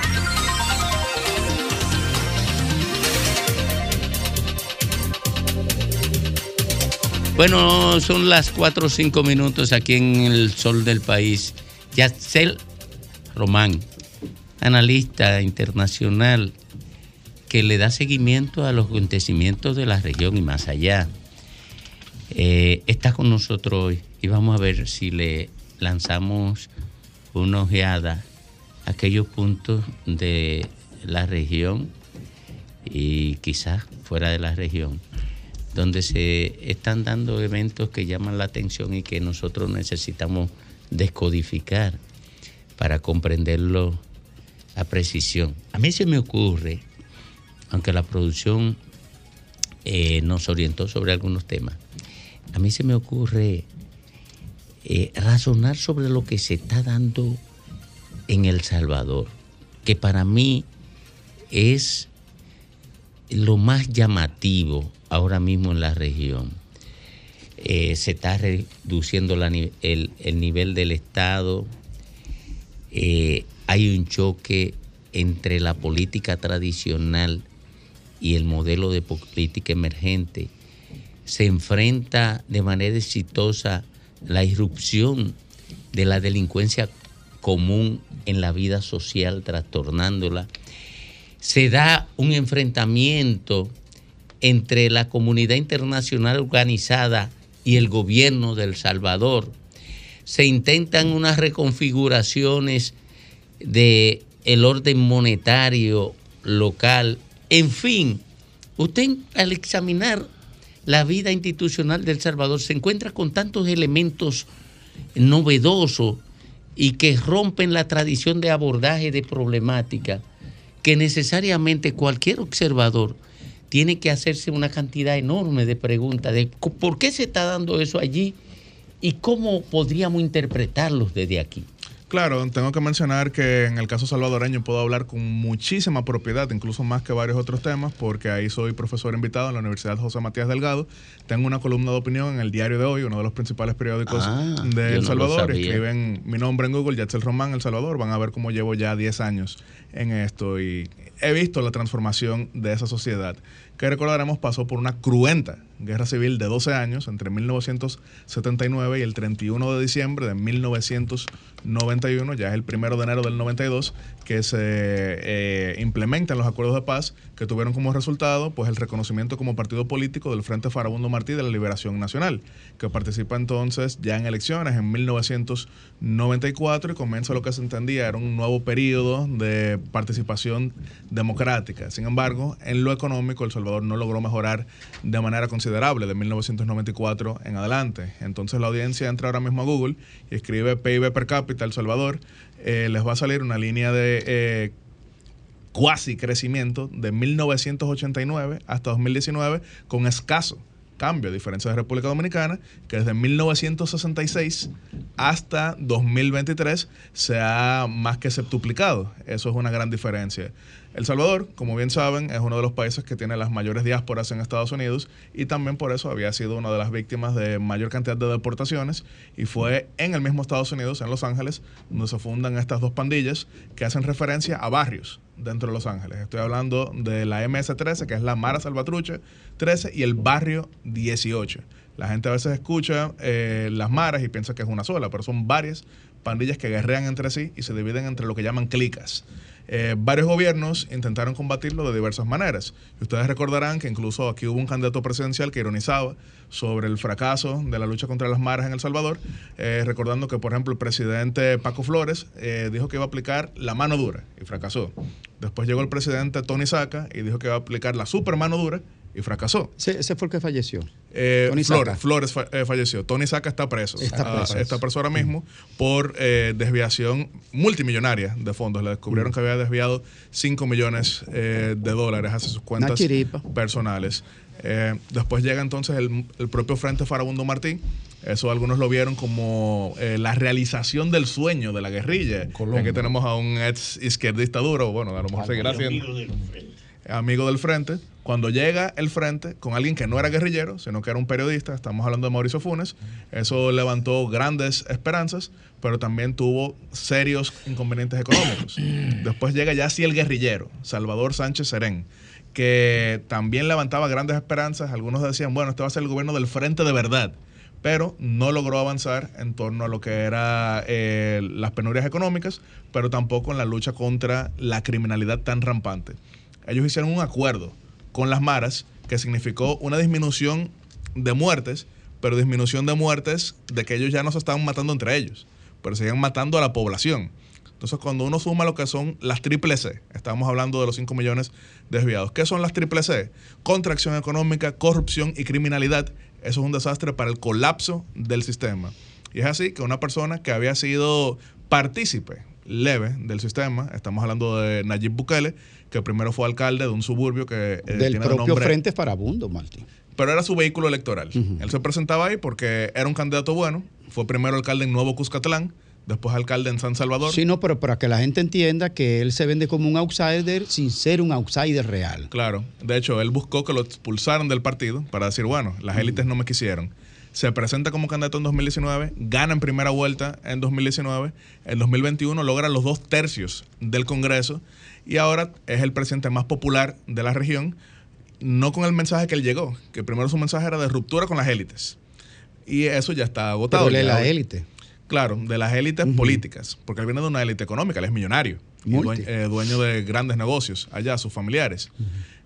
Bueno, son las 4 o 5 minutos aquí en el sol del país. Yacel Román, analista internacional que le da seguimiento a los acontecimientos de la región y más allá. Eh, está con nosotros hoy y vamos a ver si le lanzamos una ojeada a aquellos puntos de la región y quizás fuera de la región donde se están dando eventos que llaman la atención y que nosotros necesitamos descodificar para comprenderlo a precisión. A mí se me ocurre, aunque la producción eh, nos orientó sobre algunos temas, a mí se me ocurre eh, razonar sobre lo que se está dando en El Salvador, que para mí es lo más llamativo ahora mismo en la región. Eh, se está reduciendo el nivel del Estado, eh, hay un choque entre la política tradicional y el modelo de política emergente. Se enfrenta de manera exitosa la irrupción de la delincuencia común en la vida social, trastornándola se da un enfrentamiento entre la comunidad internacional organizada y el gobierno de El Salvador. Se intentan unas reconfiguraciones de el orden monetario local. En fin, usted al examinar la vida institucional de El Salvador se encuentra con tantos elementos novedosos y que rompen la tradición de abordaje de problemática que necesariamente cualquier observador tiene que hacerse una cantidad enorme de preguntas de por qué se está dando eso allí y cómo podríamos interpretarlos desde aquí. Claro, tengo que mencionar que en el caso salvadoreño puedo hablar con muchísima propiedad, incluso más que varios otros temas, porque ahí soy profesor invitado en la Universidad José Matías Delgado. Tengo una columna de opinión en el Diario de Hoy, uno de los principales periódicos Ah, de El no Salvador. Escriben mi nombre en Google, Yatzel Román, El Salvador. Van a ver cómo llevo ya 10 años en esto y he visto la transformación de esa sociedad que recordaremos pasó por una cruenta guerra civil de 12 años entre 1979 y el 31 de diciembre de 1991, ya es el primero de enero del 92, que se eh, implementan los acuerdos de paz que tuvieron como resultado pues el reconocimiento como partido político del Frente Farabundo Martí de la Liberación Nacional, que participa entonces ya en elecciones en 1994 y comienza lo que se entendía era un nuevo periodo de participación democrática. Sin embargo, en lo económico El Salvador no logró mejorar de manera considerable de 1994 en adelante. Entonces la audiencia entra ahora mismo a Google y escribe PIB per cápita El Salvador, eh, les va a salir una línea de eh, cuasi crecimiento de 1989 hasta 2019 con escaso cambio, a diferencia de República Dominicana, que desde 1966 hasta 2023 se ha más que septuplicado. Eso es una gran diferencia. El Salvador, como bien saben, es uno de los países que tiene las mayores diásporas en Estados Unidos y también por eso había sido una de las víctimas de mayor cantidad de deportaciones y fue en el mismo Estados Unidos, en Los Ángeles, donde se fundan estas dos pandillas que hacen referencia a barrios dentro de Los Ángeles. Estoy hablando de la MS-13, que es la Mara Salvatruche 13, y el barrio 18. La gente a veces escucha eh, las maras y piensa que es una sola, pero son varias pandillas que guerrean entre sí y se dividen entre lo que llaman clicas. Eh, varios gobiernos intentaron combatirlo de diversas maneras. Ustedes recordarán que incluso aquí hubo un candidato presidencial que ironizaba sobre el fracaso de la lucha contra las maras en El Salvador, eh, recordando que, por ejemplo, el presidente Paco Flores eh, dijo que iba a aplicar la mano dura y fracasó. Después llegó el presidente Tony Saca y dijo que iba a aplicar la super mano dura y fracasó. Ese, ese fue el que falleció. Eh, Tony Flores. Flores fa- eh, falleció. Tony Saca está preso. Está Ah, preso. está preso ahora mismo por eh, desviación multimillonaria de fondos. Le descubrieron Mm. que había desviado 5 millones eh, de dólares hacia sus cuentas personales. Eh, después llega entonces el, el propio Frente Farabundo Martín. Eso algunos lo vieron como eh, la realización del sueño de la guerrilla. Aquí tenemos a un ex izquierdista duro, bueno, a lo mejor seguirá siendo amigo del frente. Cuando llega el frente con alguien que no era guerrillero, sino que era un periodista, estamos hablando de Mauricio Funes, eso levantó grandes esperanzas, pero también tuvo serios inconvenientes económicos. Después llega ya sí el guerrillero, Salvador Sánchez Serén, que también levantaba grandes esperanzas. Algunos decían, bueno, este va a ser el gobierno del frente de verdad pero no logró avanzar en torno a lo que era eh, las penurias económicas, pero tampoco en la lucha contra la criminalidad tan rampante. Ellos hicieron un acuerdo con las maras que significó una disminución de muertes, pero disminución de muertes de que ellos ya no se estaban matando entre ellos, pero seguían matando a la población. Entonces, cuando uno suma lo que son las triple C, estamos hablando de los 5 millones desviados. ¿Qué son las triple C? Contracción económica, corrupción y criminalidad. Eso es un desastre para el colapso del sistema. Y es así que una persona que había sido partícipe leve del sistema, estamos hablando de Nayib Bukele, que primero fue alcalde de un suburbio que eh, Del tiene propio nombre- Frente Farabundo, Martín. pero era su vehículo electoral. Él se presentaba ahí porque era un candidato bueno. Fue primero alcalde en Nuevo Cuscatlán, después alcalde en San Salvador. Sí, no, pero para que la gente entienda que él se vende como un outsider sin ser un outsider real. Claro. De hecho, él buscó que lo expulsaran del partido para decir, bueno, las élites no me quisieron. Se presenta como candidato en 2019, gana en primera vuelta en 2019, en 2021 logra los dos tercios del Congreso y ahora es el presidente más popular de la región, no con el mensaje que él llegó, que primero su mensaje era de ruptura con las élites. Y eso ya está agotado. Pero Ya la élite. Claro, de las élites políticas, porque él viene de una élite económica, él es millonario, eh, dueño de grandes negocios allá, sus familiares.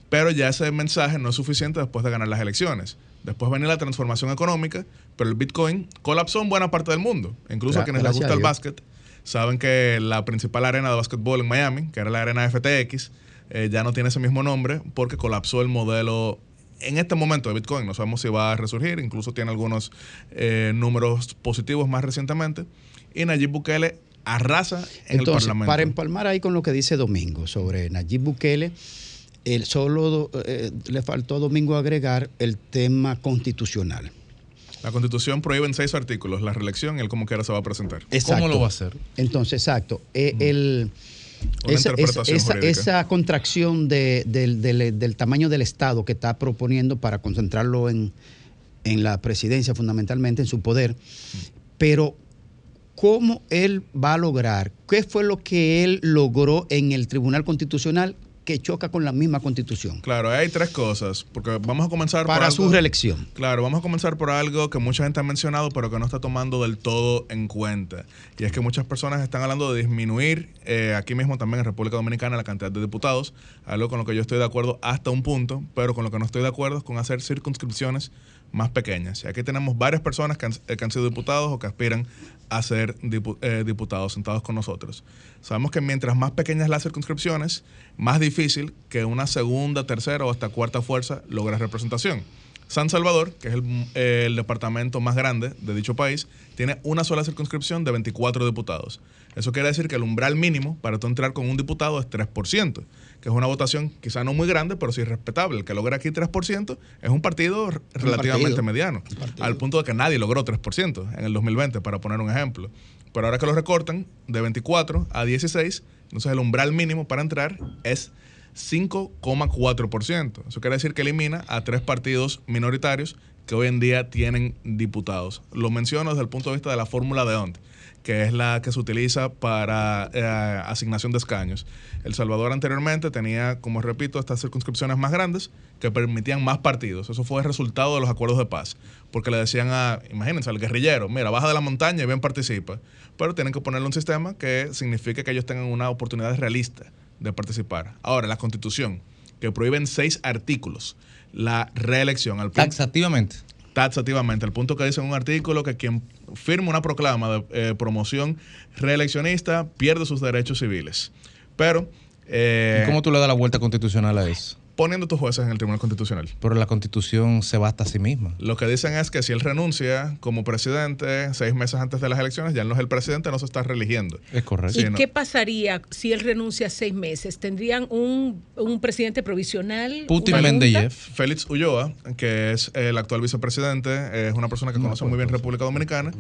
Pero ya ese mensaje no es suficiente después de ganar las elecciones. Después venía la transformación económica, pero el Bitcoin colapsó en buena parte del mundo. Incluso a quienes les gusta el básquet saben que la principal arena de básquetbol en Miami, que era la arena FTX, eh, ya no tiene ese mismo nombre porque colapsó el modelo en este momento de Bitcoin. No sabemos si va a resurgir, incluso tiene algunos eh, números positivos más recientemente. Y Nayib Bukele arrasa en Entonces, el Parlamento. para empalmar ahí con lo que dice Domingo sobre Nayib Bukele, el solo eh, le faltó a Domingo agregar el tema constitucional. La Constitución prohíbe en seis artículos la reelección y él como quiera se va a presentar. Exacto. a hacer? Entonces, exacto. eh, el, esa, contracción de- del, del- del tamaño del Estado que está proponiendo para concentrarlo en, en la presidencia, fundamentalmente en su poder, pero ¿cómo él va a lograr? ¿Qué fue lo que él logró en el Tribunal Constitucional que choca con la misma Constitución? Claro, hay tres cosas, porque vamos a comenzar por Para algo- su reelección. Claro, vamos a comenzar por algo que mucha gente ha mencionado, pero que no está tomando del todo en cuenta. Y es que muchas personas están hablando de disminuir, eh, aquí mismo también en República Dominicana, la cantidad de diputados, algo con lo que yo estoy de acuerdo hasta un punto, pero con lo que no estoy de acuerdo es con hacer circunscripciones más pequeñas. Y aquí tenemos varias personas que han, eh, que han sido diputados o que aspiran a ser dipu- eh, diputados sentados con nosotros. Sabemos que mientras más pequeñas las circunscripciones, más difícil que una segunda, tercera o hasta cuarta fuerza logre representación. San Salvador, que es el, el departamento más grande de dicho país, tiene una sola circunscripción de 24 diputados. Eso quiere decir que el umbral mínimo para tú entrar con un diputado es 3%, que es una votación quizá no muy grande, pero sí respetable. El que logra aquí 3% es un partido relativamente partido. mediano, al punto de que nadie logró 3% en el 2020, para poner un ejemplo. Pero ahora que lo recortan de 24 a 16, entonces el umbral mínimo para entrar es 5,4%. Eso quiere decir que elimina a tres partidos minoritarios que hoy en día tienen diputados. Lo menciono desde el punto de vista de la fórmula de ONT, que es la que se utiliza para eh, asignación de escaños. El Salvador anteriormente tenía, como repito, estas circunscripciones más grandes que permitían más partidos. Eso fue el resultado de los acuerdos de paz, porque le decían a, imagínense, al guerrillero, mira, baja de la montaña y ven participa, pero tienen que ponerle un sistema que signifique que ellos tengan una oportunidad realista de participar. Ahora, la constitución, que prohíbe en seis artículos la reelección. Al punto- Taxativamente. taxativamente, al punto que dice en un artículo que quien firma una proclama de eh, promoción reeleccionista pierde sus derechos civiles. Pero, eh, ¿Y cómo tú le das la vuelta constitucional a eso? Poniendo tus jueces en el Tribunal Constitucional. Pero la constitución se basta a sí misma. Lo que dicen es que si él renuncia como presidente seis meses antes de las elecciones, ya no es el presidente, no se está reeligiendo. Es correcto. ¿Y Sí, no. qué pasaría si él renuncia seis meses? ¿Tendrían un, un presidente provisional? Putin. Mendeyev. Félix Ulloa, que es el actual vicepresidente, es una persona que conoce muy bien República Dominicana,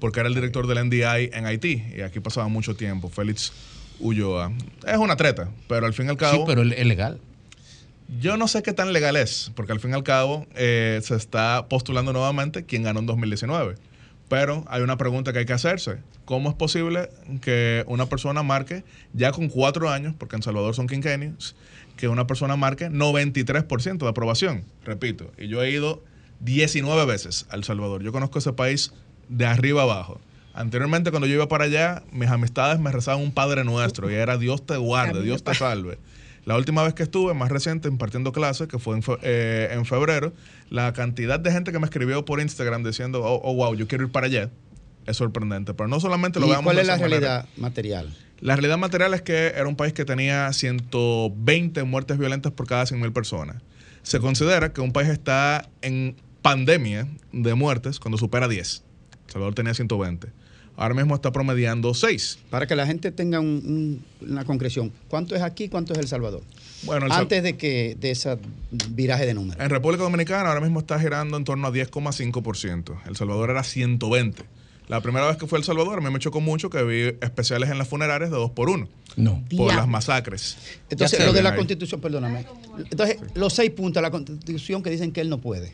porque era el director del NDI en Haití, y aquí pasaba mucho tiempo. Félix Ulloa. Es una treta, pero al fin y al cabo... Sí, pero es legal. Yo no sé qué tan legal es, porque al fin y al cabo eh, se está postulando nuevamente quien ganó en 2019. Pero hay una pregunta que hay que hacerse. ¿Cómo es posible que una persona marque, ya con cuatro años, porque en Salvador son quinquenios, que una persona marque 93% de aprobación? Repito, y yo he ido 19 veces a El Salvador. Yo conozco ese país de arriba abajo. Anteriormente, cuando yo iba para allá, mis amistades me rezaban un Padre Nuestro y era Dios te guarde, Dios te salve. La última vez que estuve, más reciente, impartiendo clases, que fue en, fe- eh, en febrero, la cantidad de gente que me escribió por Instagram diciendo, oh, oh, wow, yo quiero ir para allá, es sorprendente. Pero no solamente lo ¿Y veamos cuál de es la manera. realidad material? La realidad material es que era un país que tenía 120 muertes violentas por cada 100.000 personas. Se considera que un país está en pandemia de muertes cuando supera 10. El Salvador tenía 120. Ahora mismo está promediando 6. Para que la gente tenga un- un- una concreción. ¿Cuánto es aquí? ¿Cuánto es El Salvador? Bueno, El Sal- Antes de que de ese viraje de números. En República Dominicana ahora mismo está girando en torno a 10,5%. El Salvador era 120. La primera vez que fue a El Salvador, a mí me chocó mucho que vi especiales en las funerarias de 2 por 1 No. por las masacres. Entonces, lo de la ahí. constitución, perdóname. Entonces, los seis puntos de la constitución que dicen que él no puede.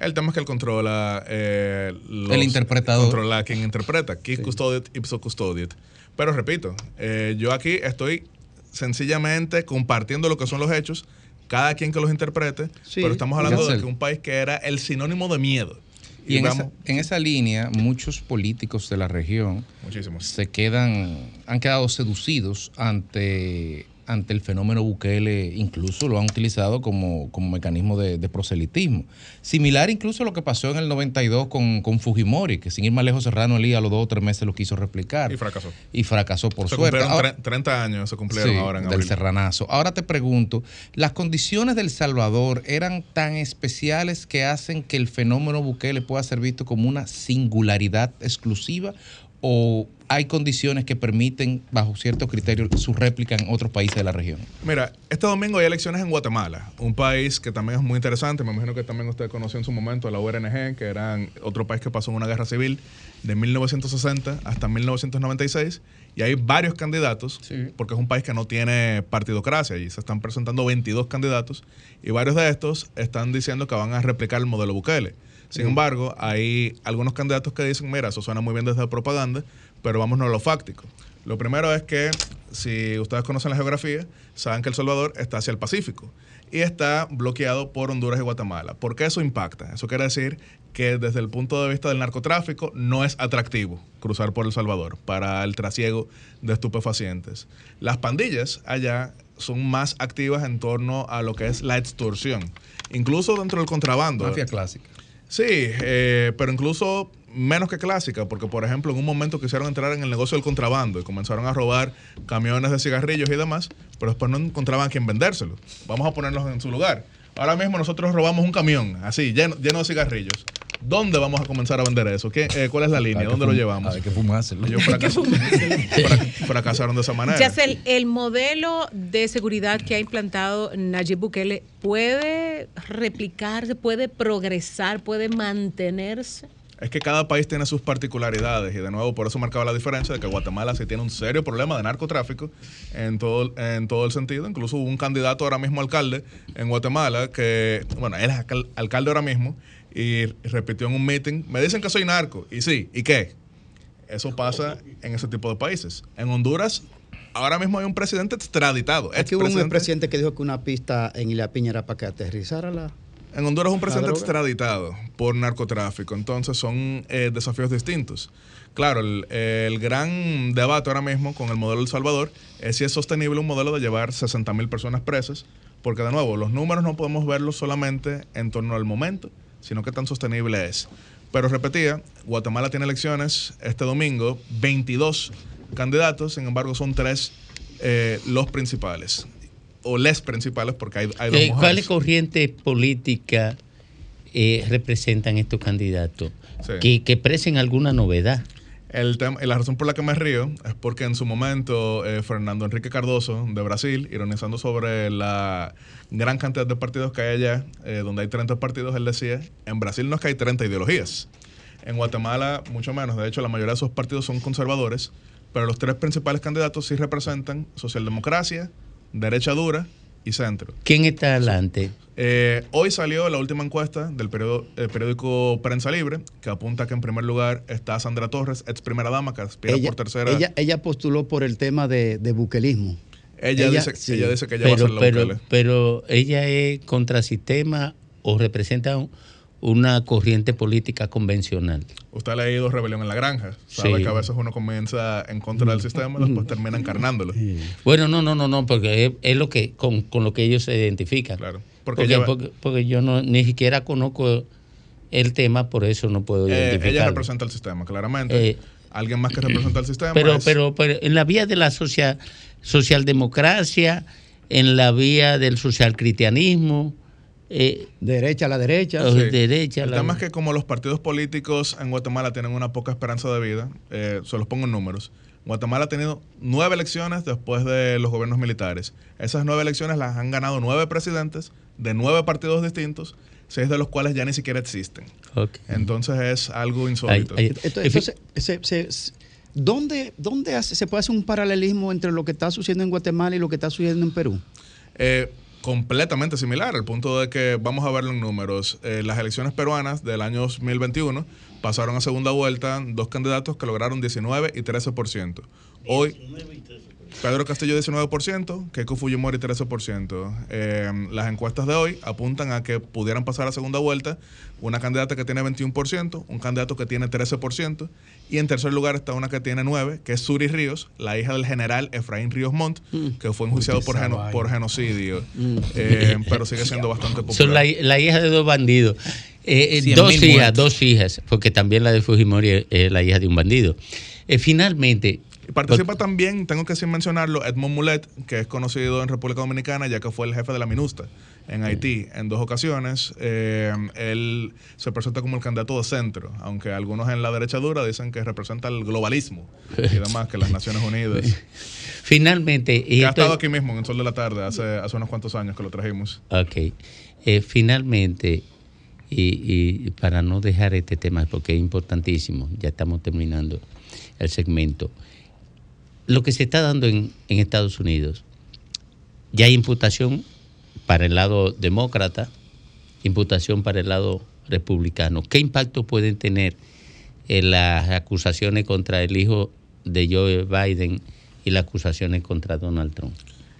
El tema es que él controla. eh, los- El interpretador. Controla a quien interpreta. Quis custodiet, ipso custodiet. Pero repito, eh, yo aquí estoy sencillamente compartiendo lo que son los hechos, cada quien que los interprete. Sí. pero estamos hablando de que un país que era el sinónimo de miedo. Y en vamos, esa, en esa línea, muchos políticos de la región muchísimos. se quedan, han quedado seducidos ante, ante el fenómeno Bukele, incluso lo han utilizado como, como mecanismo de, de proselitismo. Similar incluso a lo que pasó en el 92 con, con Fujimori, que sin ir más lejos Serrano Elías a los dos o tres meses lo quiso replicar. Y fracasó. Y fracasó por se suerte. cumplieron Ahora- tre- 30 años, se cumplieron Sí, ahora en del abril. serranazo. Ahora te pregunto, ¿las condiciones del Salvador eran tan especiales que hacen que el fenómeno Bukele pueda ser visto como una singularidad exclusiva o hay condiciones que permiten, bajo ciertos criterios, su réplica en otros países de la región? Mira, este domingo hay elecciones en Guatemala, un país que también es muy interesante. Me imagino que también usted conoció en su momento a la URNG, que era otro país que pasó en una guerra civil de 1960 hasta 1996. Y hay varios candidatos, porque es un país que no tiene partidocracia y se están presentando 22 candidatos. Y varios de estos están diciendo que van a replicar el modelo Bukele. Sin embargo, hay algunos candidatos que dicen, mira, eso suena muy bien desde la propaganda, pero vámonos a lo fáctico. Lo primero es que, si ustedes conocen la geografía, saben que El Salvador está hacia el Pacífico y está bloqueado por Honduras y Guatemala. ¿Por qué eso impacta? Eso quiere decir que desde el punto de vista del narcotráfico no es atractivo cruzar por El Salvador para el trasiego de estupefacientes. Las pandillas allá son más activas en torno a lo que es la extorsión, incluso dentro del contrabando. Mafia clásica. Sí, eh, pero incluso menos que clásica, porque por ejemplo en un momento quisieron entrar en el negocio del contrabando y comenzaron a robar camiones de cigarrillos y demás, pero después no encontraban a quién vendérselo. Vamos a ponerlos en su lugar. ahora mismo nosotros robamos un camión, así, lleno, lleno de cigarrillos. ¿Dónde vamos a comenzar a vender eso? ¿Qué, eh, ¿Cuál es la línea? ¿Dónde lo llevamos? Hay que fumárselo. Ellos fracas- frac- fracasaron de esa manera. Ya sé, el, el modelo de seguridad que ha implantado Nayib Bukele puede replicarse, puede progresar, puede mantenerse. Es que cada país tiene sus particularidades y de nuevo por eso marcaba la diferencia de que Guatemala sí tiene un serio problema de narcotráfico en todo, en todo el sentido. Incluso hubo un candidato ahora mismo alcalde en Guatemala que, bueno, él es alcal- alcalde ahora mismo y repitió en un meeting, me dicen que soy narco. Y sí, ¿y qué? Eso pasa en ese tipo de países. En Honduras ahora mismo hay un presidente extraditado. Aquí hubo un presidente que dijo que una pista en Isla Piña era para que aterrizara la. En Honduras un presidente extraditado por narcotráfico, entonces son eh, desafíos distintos. Claro, el, el gran debate ahora mismo con el modelo de El Salvador es si es sostenible un modelo de llevar 60 mil personas presas, porque de nuevo, los números no podemos verlos solamente en torno al momento, sino qué tan sostenible es. Pero repetía, Guatemala tiene elecciones este domingo, 22 candidatos, sin embargo son tres eh, los principales, o les principales, porque hay, hay dos Eh, mujeres. ¿Cuáles corrientes políticas eh, representan estos candidatos? Sí. Que, que expresen alguna novedad. El tema, y la razón por la que me río es porque en su momento eh, Fernando Enrique Cardoso de Brasil, ironizando sobre la gran cantidad de partidos que hay allá, eh, donde hay 30 partidos, él decía, en Brasil no es que hay 30 ideologías. En Guatemala mucho menos. De hecho, la mayoría de esos partidos son conservadores, pero los tres principales candidatos sí representan socialdemocracia, derecha dura y centro. ¿Quién está adelante? Eh, hoy salió la última encuesta del periodo- eh, periódico Prensa Libre, que apunta que en primer lugar está Sandra Torres, ex primera dama, que aspira Ella, por tercera. ella, ella postuló por el tema de, de buquelismo. Ella dice- ella dice que ella va a ser la pero, pero ella es contrasistema o representa un- una corriente política convencional. Usted ha leído Rebelión en la Granja. Sabe Sí. que a veces uno comienza en contra del sistema y después termina encarnándolo. Bueno, no, no, no, no, porque es, es lo que con, con lo que ellos se identifican. Claro. Porque, Porque, lleva- porque, porque yo no ni siquiera conozco el tema, por eso no puedo eh, ella representa el sistema, claramente. Eh, Alguien más que representa el sistema. pero, es- pero, pero en la vía de la social, socialdemocracia, en la vía del socialcristianismo, eh, Derecha a la derecha. Sí. derecha. El la- tema es que como los partidos políticos en Guatemala tienen una poca esperanza de vida, eh, se los pongo en números. Guatemala ha tenido nueve elecciones después de los gobiernos militares. Esas nueve elecciones las han ganado nueve presidentes de nueve partidos distintos, seis de los cuales ya ni siquiera existen. Entonces es algo insólito. Ay, ay, Entonces, entonces, se- se- se- ¿dónde, dónde hace- se puede hacer un paralelismo entre lo que está sucediendo en Guatemala y lo que está sucediendo en Perú? Eh, completamente similar, al punto de que vamos a verlo en números. Eh, las elecciones peruanas del año 2021 pasaron a segunda vuelta dos candidatos que lograron 19 y 13%. Hoy, Pedro Castillo 19%, Keiko Fujimori 13%. Eh, las encuestas de hoy apuntan a que pudieran pasar a segunda vuelta una candidata que tiene 21%, un candidato que tiene 13%, y en tercer lugar está una que tiene 9%, que es Suri Ríos, la hija del general Efraín Ríos Montt, que fue enjuiciado por, geno- por genocidio, Eh, pero sigue siendo bastante popular. Son la, la hija de dos bandidos. Eh, eh, dos hijas, muertos. dos hijas, porque también la de Fujimori es es la hija de un bandido. Eh, finalmente, Participa también, tengo que sin mencionarlo, Edmond Mulet, que es conocido en República Dominicana, ya que fue el jefe de la MINUSTA en Haití en dos ocasiones. Eh, él se presenta como el candidato de centro, aunque algunos en la derecha dura dicen que representa el globalismo y demás, que las Naciones Unidas. finalmente, y Que ha esto- estado aquí mismo en el Sol de la Tarde hace, hace unos cuantos años que lo trajimos. Ok. Eh, finalmente, y, y para no dejar este tema, porque es importantísimo, ya estamos terminando el segmento. Lo que se está dando en, en Estados Unidos, ya hay imputación para el lado demócrata, imputación para el lado republicano. ¿Qué impacto pueden tener en las acusaciones contra el hijo de Joe Biden y las acusaciones contra Donald Trump?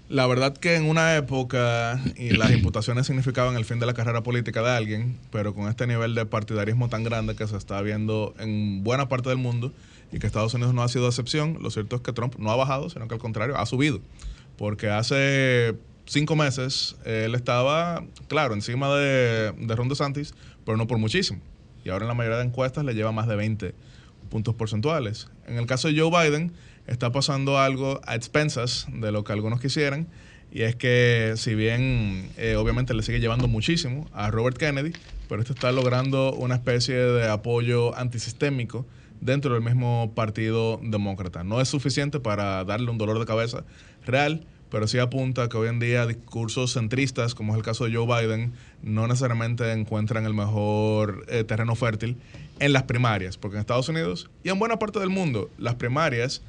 La verdad que en una época y las imputaciones significaban el fin de la carrera política de alguien, pero con este nivel de partidarismo tan grande que se está viendo en buena parte del mundo y que Estados Unidos no ha sido excepción, lo cierto es que Trump no ha bajado, sino que al contrario, ha subido. Porque hace cinco meses él estaba, claro, encima de, de Ron DeSantis, pero no por muchísimo. Y ahora en la mayoría de encuestas le lleva más de 20 puntos porcentuales. En el caso de Joe Biden, está pasando algo a expensas de lo que algunos quisieran, Y es que si bien eh, obviamente le sigue llevando muchísimo a Robert Kennedy, pero este está logrando una especie de apoyo antisistémico dentro del mismo partido demócrata. No es suficiente para darle un dolor de cabeza real, pero sí apunta que hoy en día discursos centristas, como es el caso de Joe Biden, no necesariamente encuentran el mejor eh, terreno fértil en las primarias, porque en Estados Unidos y en buena parte del mundo, las primarias,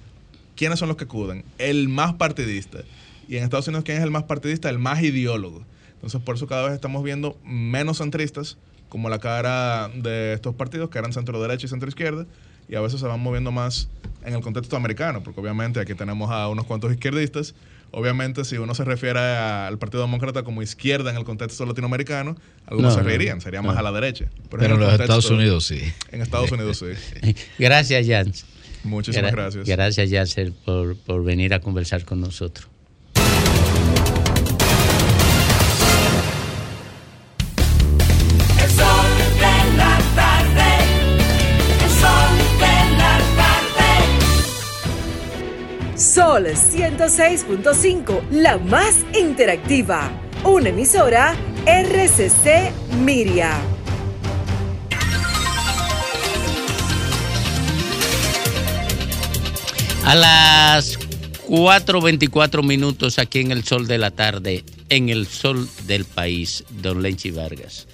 ¿quiénes son los que acuden? El más partidista. Y en Estados Unidos, ¿quién es el más partidista? El más ideólogo. Entonces, por eso cada vez estamos viendo menos centristas como la cara de estos partidos que eran centro derecha y centro izquierda, y a veces se van moviendo más en el contexto americano, porque obviamente aquí tenemos a unos cuantos izquierdistas. Obviamente, si uno se refiere al Partido Demócrata como izquierda en el contexto latinoamericano, algunos No, se no, reirían, sería más a la derecha. Pero en los contexto- Estados Unidos sí. En Estados Unidos sí. Gracias, Jans. Muchísimas Gra- gracias. Gracias, Yasser, por, por venir a conversar con nosotros. Sol 106.5, la más interactiva. Una emisora RCC Miria. A las 4.24 minutos aquí en el sol de la tarde, en el sol del país, don Lenchi Vargas.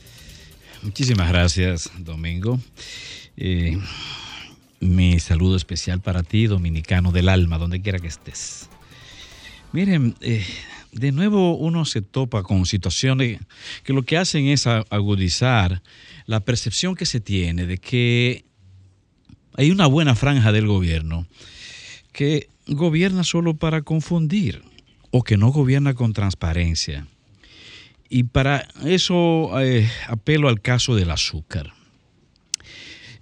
Muchísimas gracias, Domingo. Eh, mi saludo especial para ti, dominicano del alma, donde quiera que estés. Miren, eh, de nuevo uno se topa con situaciones que lo que hacen es agudizar la percepción que se tiene de que hay una buena franja del gobierno que gobierna solo para confundir o que no gobierna con transparencia. Y para eso eh, apelo al caso del azúcar.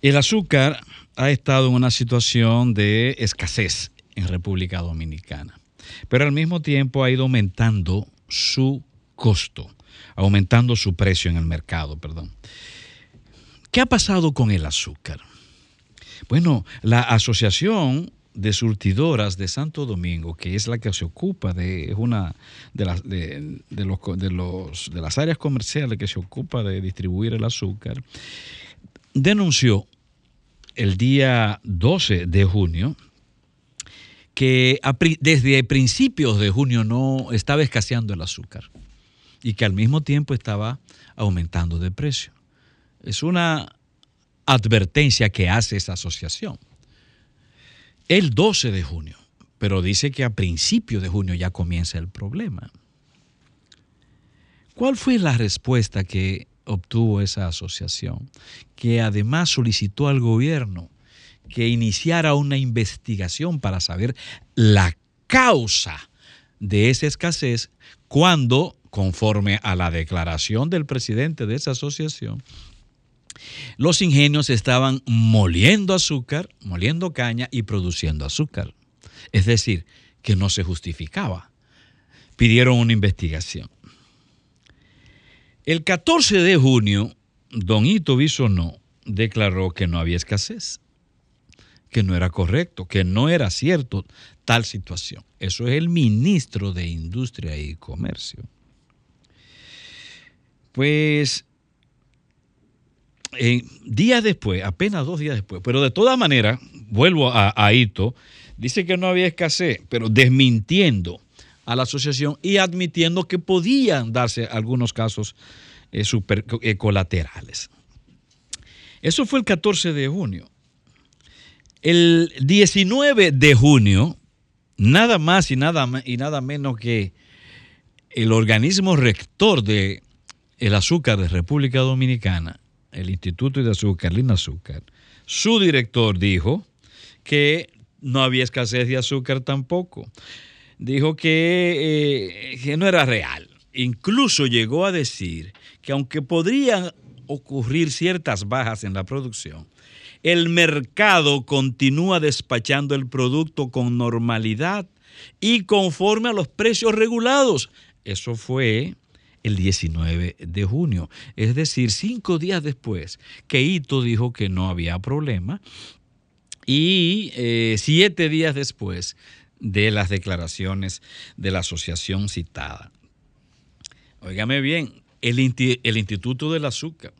El azúcar ha estado en una situación de escasez en República Dominicana, pero al mismo tiempo ha ido aumentando su costo, aumentando su precio en el mercado, perdón. ¿Qué ha pasado con el azúcar? Bueno, la Asociación de Surtidoras de Santo Domingo, que es la que se ocupa de una de las de las áreas comerciales que se ocupa de distribuir el azúcar, denunció el día 12 de junio que desde principios de junio no estaba escaseando el azúcar y que al mismo tiempo estaba aumentando de precio. Es una advertencia que hace esa asociación. El 12 de junio, pero dice que a principios de junio ya comienza el problema. ¿Cuál fue la respuesta que obtuvo esa asociación? Que además solicitó al gobierno que iniciara una investigación para saber la causa de esa escasez cuando, conforme a la declaración del presidente de esa asociación, los ingenios estaban moliendo azúcar, moliendo caña y produciendo azúcar. Es decir, que no se justificaba. Pidieron una investigación. El 14 de junio, don Ito Bisonó declaró que no había escasez, que no era correcto, que no era cierto tal situación. Eso es el ministro de Industria y Comercio. Pues eh, días después, apenas dos días después, pero de todas maneras, vuelvo a, a Ito, dice que no había escasez, pero desmintiendo a la asociación y admitiendo que podían darse algunos casos eh, eh, colaterales. Eso fue el 14 de junio. El 19 de junio, nada más y nada, y nada menos que el organismo rector de el azúcar de República Dominicana, el Instituto de Azúcar, Lina Azúcar, su director dijo que no había escasez de azúcar tampoco. Dijo que, eh, que no era real. Incluso llegó a decir que aunque podrían ocurrir ciertas bajas en la producción, el mercado continúa despachando el producto con normalidad y conforme a los precios regulados. Eso fue el 19 de junio, es decir, cinco días después que Ito dijo que no había problema y eh, siete días después de las declaraciones de la asociación citada. Óigame bien, el, el Instituto del Azúcar,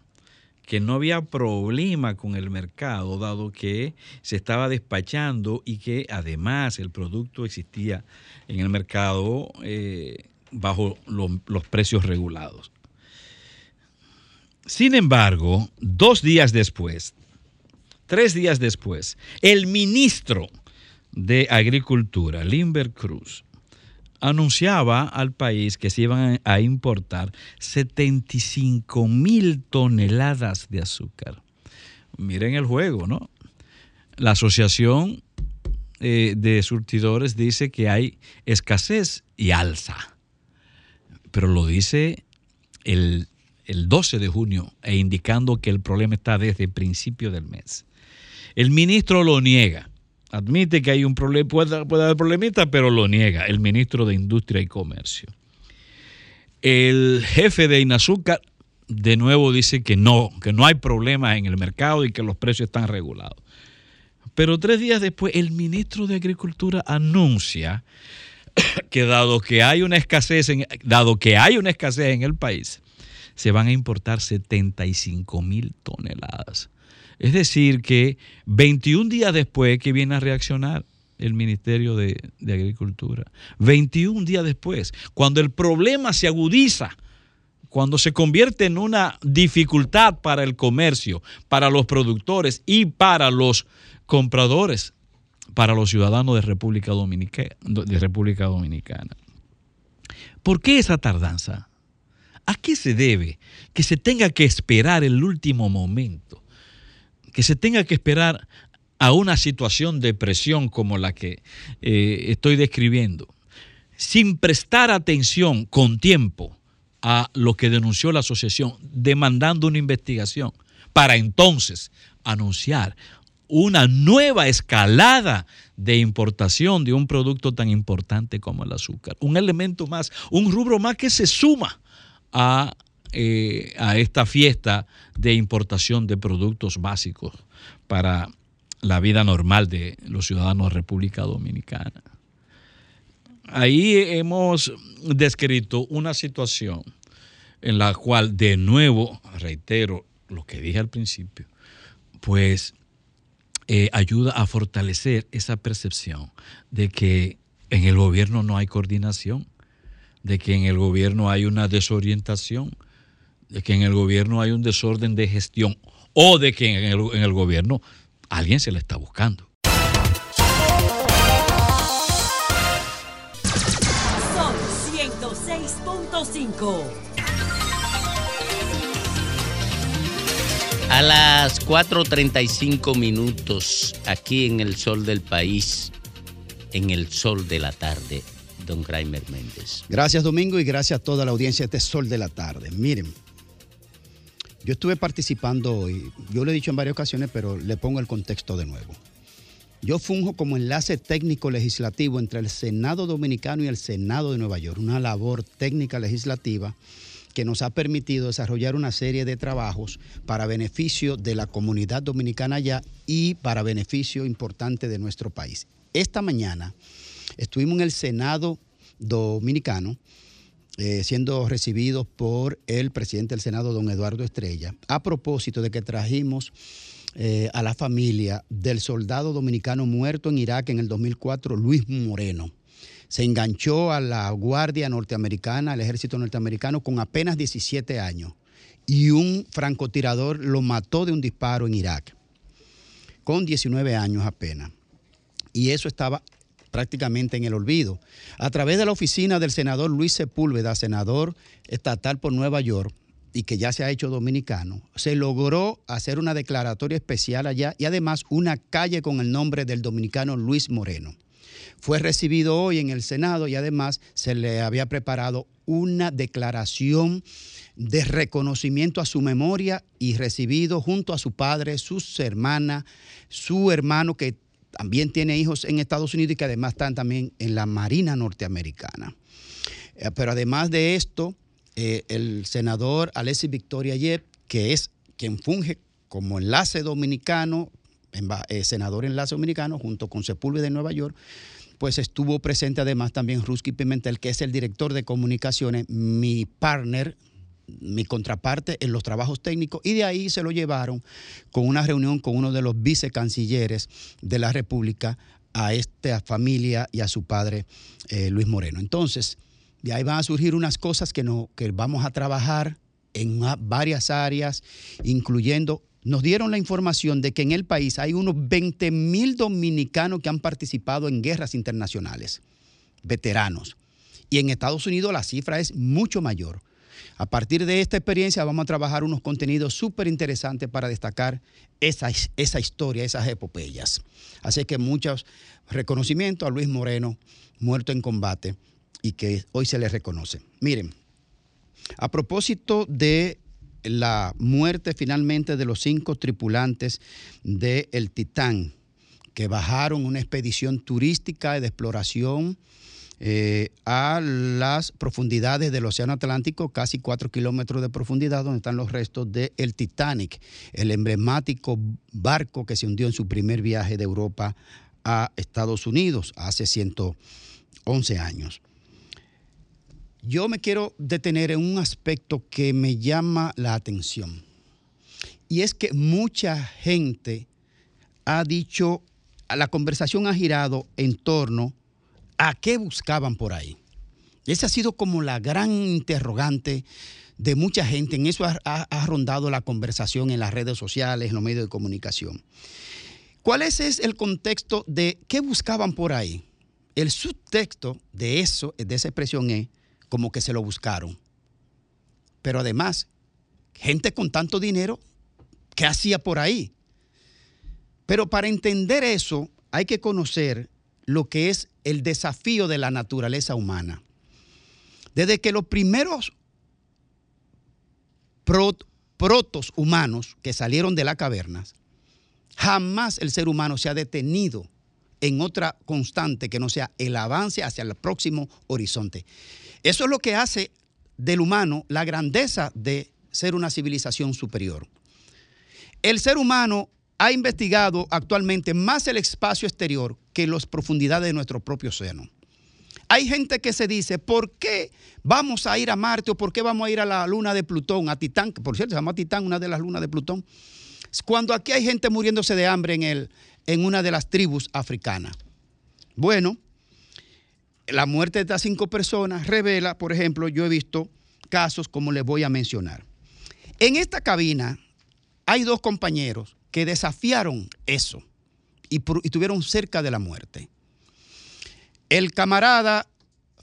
que no había problema con el mercado, dado que se estaba despachando y que además el producto existía en el mercado eh, bajo lo- los precios regulados. Sin embargo, dos días después, tres días después, el ministro de Agricultura, Limber Cruz, anunciaba al país que se iban a importar 75 mil toneladas de azúcar. Miren el juego, ¿no? La asociación eh, de surtidores dice que hay escasez y alza, pero lo dice el, el 12 de junio e indicando que el problema está desde el principio del mes. El ministro lo niega. Admite que hay un problema, puede, puede haber problemita, pero lo niega el ministro de Industria y Comercio. El jefe de Inazúcar de nuevo dice que no, que no hay problema en el mercado y que los precios están regulados. Pero tres días después, el ministro de Agricultura anuncia que dado que hay una escasez, en, dado que hay una escasez en el país, se van a importar 75 mil toneladas. Es decir, que 21 días después que viene a reaccionar el Ministerio de, Agricultura, 21 días después, cuando el problema se agudiza, cuando se convierte en una dificultad para el comercio, para los productores y para los compradores, para los ciudadanos de República Dominicana. De República Dominicana. ¿Por qué esa tardanza? ¿A qué se debe que se tenga que esperar el último momento? Que se tenga que esperar a una situación de presión como la que eh, estoy describiendo, sin prestar atención con tiempo a lo que denunció la asociación, demandando una investigación, para entonces anunciar una nueva escalada de importación de un producto tan importante como el azúcar. Un elemento más, un rubro más que se suma a, eh, a esta fiesta de importación de productos básicos para la vida normal de los ciudadanos de República Dominicana. Ahí hemos descrito una situación en la cual, de nuevo, reitero lo que dije al principio, pues eh, ayuda a fortalecer esa percepción de que en el gobierno no hay coordinación, de que en el gobierno hay una desorientación, de que en el gobierno hay un desorden de gestión o de que en el, en el gobierno alguien se le está buscando. Son 106.5. A las 4.35 minutos, aquí en el sol del país, en el sol de la tarde, don Graimer Méndez. Gracias Domingo y gracias a toda la audiencia de este Sol de la Tarde. Miren, yo estuve participando hoy, yo lo he dicho en varias ocasiones, pero le pongo el contexto de nuevo. Yo funjo como enlace técnico legislativo entre el Senado Dominicano y el Senado de Nueva York, una labor técnica legislativa que nos ha permitido desarrollar una serie de trabajos para beneficio de la comunidad dominicana allá y para beneficio importante de nuestro país. Esta mañana estuvimos en el Senado Dominicano eh, siendo recibidos por el presidente del Senado, don Eduardo Estrella, a propósito de que trajimos eh, a la familia del soldado dominicano muerto en Irak en el 2004, Luis Moreno. Se enganchó a la Guardia Norteamericana, al ejército norteamericano, con apenas 17 años. Y un francotirador lo mató de un disparo en Irak, con 19 años apenas. Y eso estaba prácticamente en el olvido. A través de la oficina del senador Luis Sepúlveda, senador estatal por Nueva York, y que ya se ha hecho dominicano, se logró hacer una declaratoria especial allá y además una calle con el nombre del dominicano Luis Moreno. Fue recibido hoy en el Senado y además se le había preparado una declaración de reconocimiento a su memoria y recibido junto a su padre, sus hermanas, su hermano que también tiene hijos en Estados Unidos y que además están también en la Marina norteamericana. Eh, Pero además de esto, eh, el senador Alessi Victoria Yep, que es quien funge como enlace dominicano, eh, senador enlace dominicano, junto con Sepúlveda de Nueva York, pues estuvo presente además también Rusky Pimentel, que es el director de comunicaciones, mi partner, mi contraparte en los trabajos técnicos, y de ahí se lo llevaron con una reunión con uno de los vicecancilleres de la República a esta familia y a su padre, eh, Luis Moreno. Entonces, de ahí van a surgir unas cosas que, no, que vamos a trabajar en varias áreas, incluyendo, nos dieron la información de que en el país hay unos 20 mil dominicanos que han participado en guerras internacionales, veteranos. Y en Estados Unidos la cifra es mucho mayor. A partir de esta experiencia vamos a trabajar unos contenidos súper interesantes para destacar esa, esa historia, esas epopeyas. Así que muchos reconocimientos a Luis Moreno, muerto en combate, y que hoy se le reconoce. Miren, a propósito de la muerte finalmente de los cinco tripulantes del el Titán, que bajaron una expedición turística de exploración eh, a las profundidades del Océano Atlántico, casi cuatro kilómetros de profundidad, donde están los restos del el Titanic, el emblemático barco que se hundió en su primer viaje de Europa a Estados Unidos hace 111 años. Yo me quiero detener en un aspecto que me llama la atención. Y es que mucha gente ha dicho, la conversación ha girado en torno a qué buscaban por ahí. Esa ha sido como la gran interrogante de mucha gente. En eso ha, rondado la conversación en las redes sociales, en los medios de comunicación. ¿Cuál es, es el contexto de qué buscaban por ahí? El subtexto de eso, de esa expresión es como que se lo buscaron. Pero además, gente con tanto dinero, ¿qué hacía por ahí? Pero para entender eso, hay que conocer lo que es el desafío de la naturaleza humana. Desde que los primeros pro- protos humanos que salieron de las cavernas, jamás el ser humano se ha detenido en otra constante que no sea el avance hacia el próximo horizonte. Eso es lo que hace del humano la grandeza de ser una civilización superior. El ser humano ha investigado actualmente más el espacio exterior que las profundidades de nuestro propio seno. Hay gente que se dice, ¿por qué vamos a ir a Marte o por qué vamos a ir a la luna de Plutón, a Titán, que por cierto se llama Titán, una de las lunas de Plutón? Cuando aquí hay gente muriéndose de hambre en, el, en una de las tribus africanas. Bueno, la muerte de estas cinco personas revela, por ejemplo, yo he visto casos como les voy a mencionar. En esta cabina hay dos compañeros que desafiaron eso y, y estuvieron cerca de la muerte. El camarada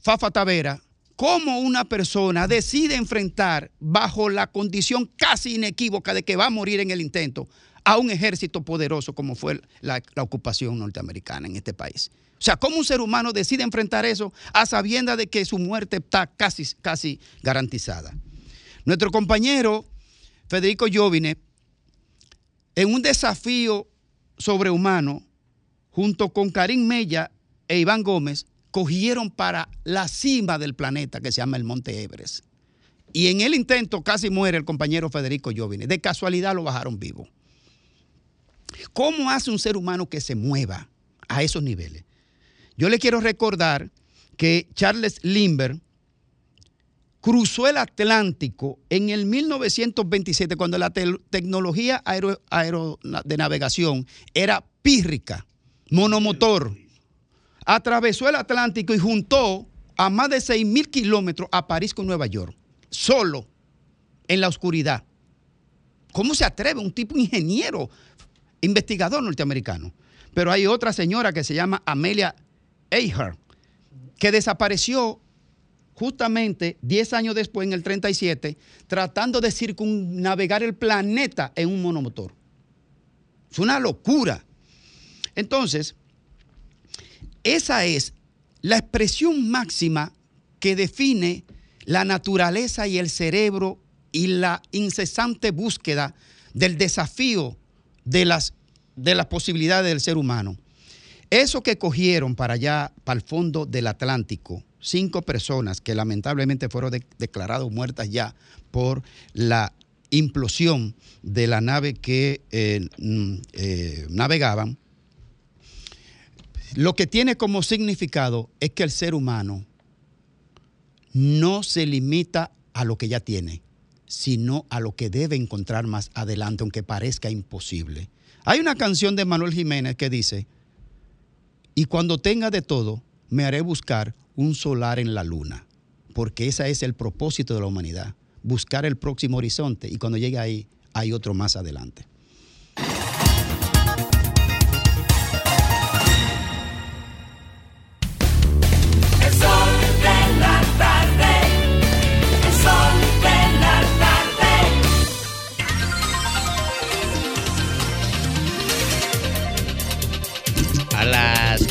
Fafa Tavera, cómo una persona decide enfrentar bajo la condición casi inequívoca de que va a morir en el intento a un ejército poderoso como fue la, la ocupación norteamericana en este país. O sea, cómo un ser humano decide enfrentar eso a sabienda de que su muerte está casi, casi garantizada. Nuestro compañero Federico Jovine, en un desafío sobrehumano, junto con Karim Mella e Iván Gómez, cogieron para la cima del planeta que se llama el Monte Everest. Y en el intento casi muere el compañero Federico Jovine. De casualidad lo bajaron vivo. ¿Cómo hace un ser humano que se mueva a esos niveles? Yo le quiero recordar que Charles Lindbergh cruzó el Atlántico en el 1927, cuando la te- tecnología de navegación era pírrica, monomotor. Atravesó el Atlántico y juntó a más de 6 mil kilómetros a París con Nueva York, solo, en la oscuridad. ¿Cómo se atreve un tipo ingeniero, investigador norteamericano? Pero hay otra señora que se llama Amelia Earhart, que desapareció justamente 10 años después, en el 37, tratando de circunnavegar el planeta en un monomotor. Es una locura. Entonces, esa es la expresión máxima que define la naturaleza y el cerebro y la incesante búsqueda del desafío de las, de las posibilidades del ser humano. Eso que cogieron para allá, para el fondo del Atlántico, cinco personas que lamentablemente fueron de- declaradas muertas ya por la implosión de la nave que eh, mm, eh, navegaban, Lo que tiene como significado es que el ser humano no se limita a lo que ya tiene, sino a lo que debe encontrar más adelante, aunque parezca imposible. Hay una canción de Manuel Jiménez que dice, y cuando tenga de todo, me haré buscar un solar en la luna, porque ese es el propósito de la humanidad, buscar el próximo horizonte y cuando llegue ahí hay otro más adelante.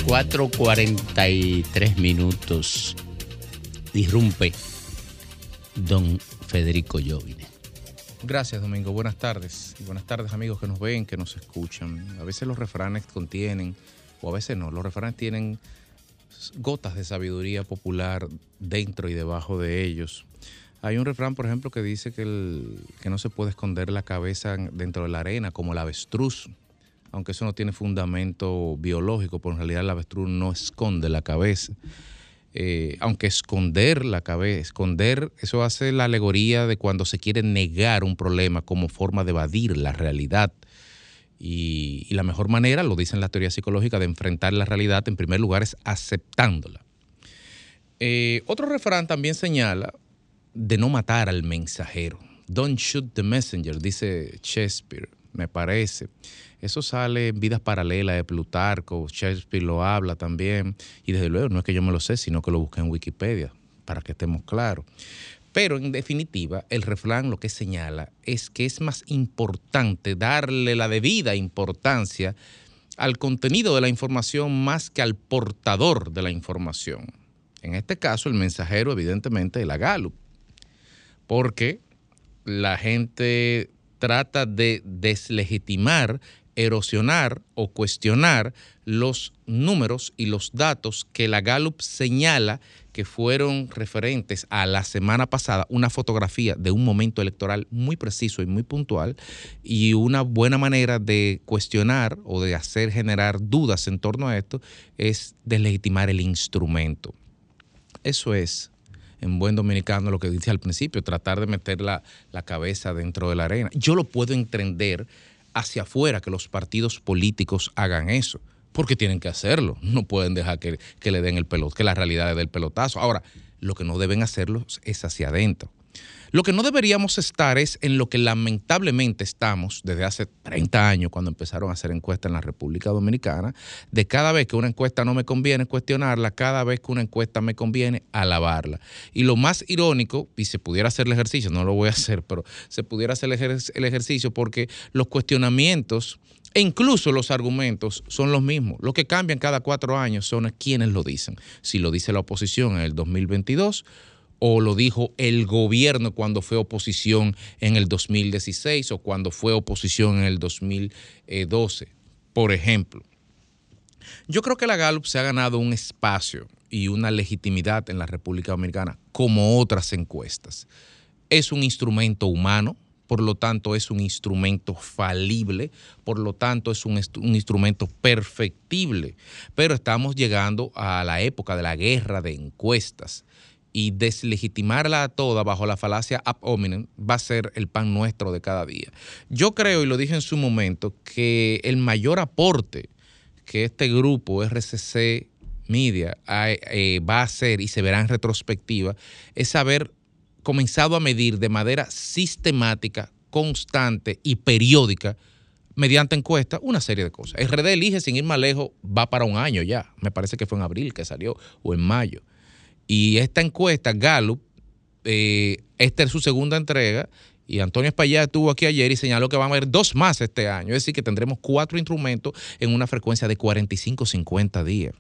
4.43 minutos irrumpe don Federico Jovine. Gracias, Domingo. Buenas tardes. Y buenas tardes, amigos que nos ven, que nos escuchan. A veces los refranes contienen, o a veces no, los refranes tienen gotas de sabiduría popular dentro y debajo de ellos. Hay un refrán, por ejemplo, que dice que, el- que no se puede esconder la cabeza en- dentro de la arena, como el avestruz. Aunque eso no tiene fundamento biológico, porque en realidad el avestruz no esconde la cabeza. Eh, aunque esconder la cabeza, esconder, eso hace la alegoría de cuando se quiere negar un problema como forma de evadir la realidad. Y, la mejor manera, lo dicen la teoría psicológica, de enfrentar la realidad, en primer lugar, es aceptándola. Eh, otro refrán también señala de no matar al mensajero. Don't shoot the messenger, dice Shakespeare, me parece. Eso sale en Vidas Paralelas de Plutarco, Shakespeare lo habla también. Y desde luego, no es que yo me lo sé, sino que lo busqué en Wikipedia, para que estemos claros. Pero en definitiva, el refrán lo que señala es que es más importante darle la debida importancia al contenido de la información más que al portador de la información. En este caso, el mensajero, evidentemente, es la Gallup, porque la gente trata de deslegitimar, erosionar o cuestionar los números y los datos que la Gallup señala que fueron referentes a la semana pasada, una fotografía de un momento electoral muy preciso y muy puntual y una buena manera de cuestionar o de hacer generar dudas en torno a esto es deslegitimar el instrumento. Eso es, en buen dominicano, lo que dice al principio, tratar de meter la, la cabeza dentro de la arena. Yo lo puedo entender hacia afuera que los partidos políticos hagan eso, porque tienen que hacerlo. No pueden dejar que, que le den el pelot, que la realidad le dé el pelotazo. Ahora, lo que no deben hacerlo es hacia adentro. Lo que no deberíamos estar es en lo que lamentablemente estamos desde hace 30 años, cuando empezaron a hacer encuestas en la República Dominicana, de cada vez que una encuesta no me conviene cuestionarla, cada vez que una encuesta me conviene alabarla. Y lo más irónico, y se pudiera hacer el ejercicio, no lo voy a hacer, pero se pudiera hacer el, ejer- el ejercicio porque los cuestionamientos e incluso los argumentos son los mismos. Lo que cambian cada cuatro años son quienes lo dicen. Si lo dice la oposición en el 2022 o lo dijo el gobierno cuando fue oposición en el 2016 o cuando fue oposición en el 2012, por ejemplo. Yo creo que la Gallup se ha ganado un espacio y una legitimidad en la República Dominicana como otras encuestas. Es un instrumento humano, por lo tanto es un instrumento falible, por lo tanto es un, un instrumento perfectible, pero estamos llegando a la época de la guerra de encuestas y deslegitimarla a toda bajo la falacia ab hominem va a ser el pan nuestro de cada día. Yo creo, y lo dije en su momento, que el mayor aporte que este grupo RCC Media eh, va a hacer y se verá en retrospectiva es haber comenzado a medir de manera sistemática, constante y periódica mediante encuesta una serie de cosas. RD elige sin ir más lejos, va para un año ya. Me parece que fue en abril que salió o en mayo. Y esta encuesta, Gallup, eh, esta es su segunda entrega. Y Antonio Espaillat estuvo aquí ayer y señaló que van a haber dos más este año. Es decir, que tendremos cuatro instrumentos en una frecuencia de 45-50 días.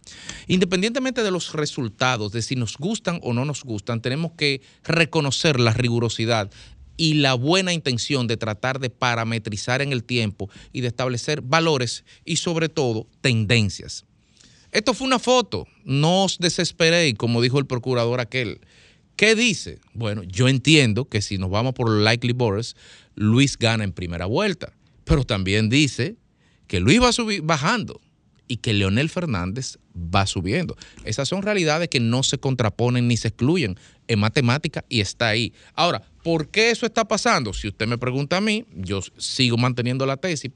Independientemente de los resultados, de si nos gustan o no nos gustan, tenemos que reconocer la rigurosidad y la buena intención de tratar de parametrizar en el tiempo y de establecer valores y sobre todo tendencias. Esto fue una foto, no os desesperéis, como dijo el procurador aquel. ¿Qué dice? Bueno, yo entiendo que si nos vamos por likely voters, Luis gana en primera vuelta, pero también dice que Luis va bajando y que Leonel Fernández va subiendo. Esas son realidades que no se contraponen ni se excluyen en matemática y está ahí. Ahora, ¿por qué eso está pasando? Si usted me pregunta a mí, yo sigo manteniendo la tesis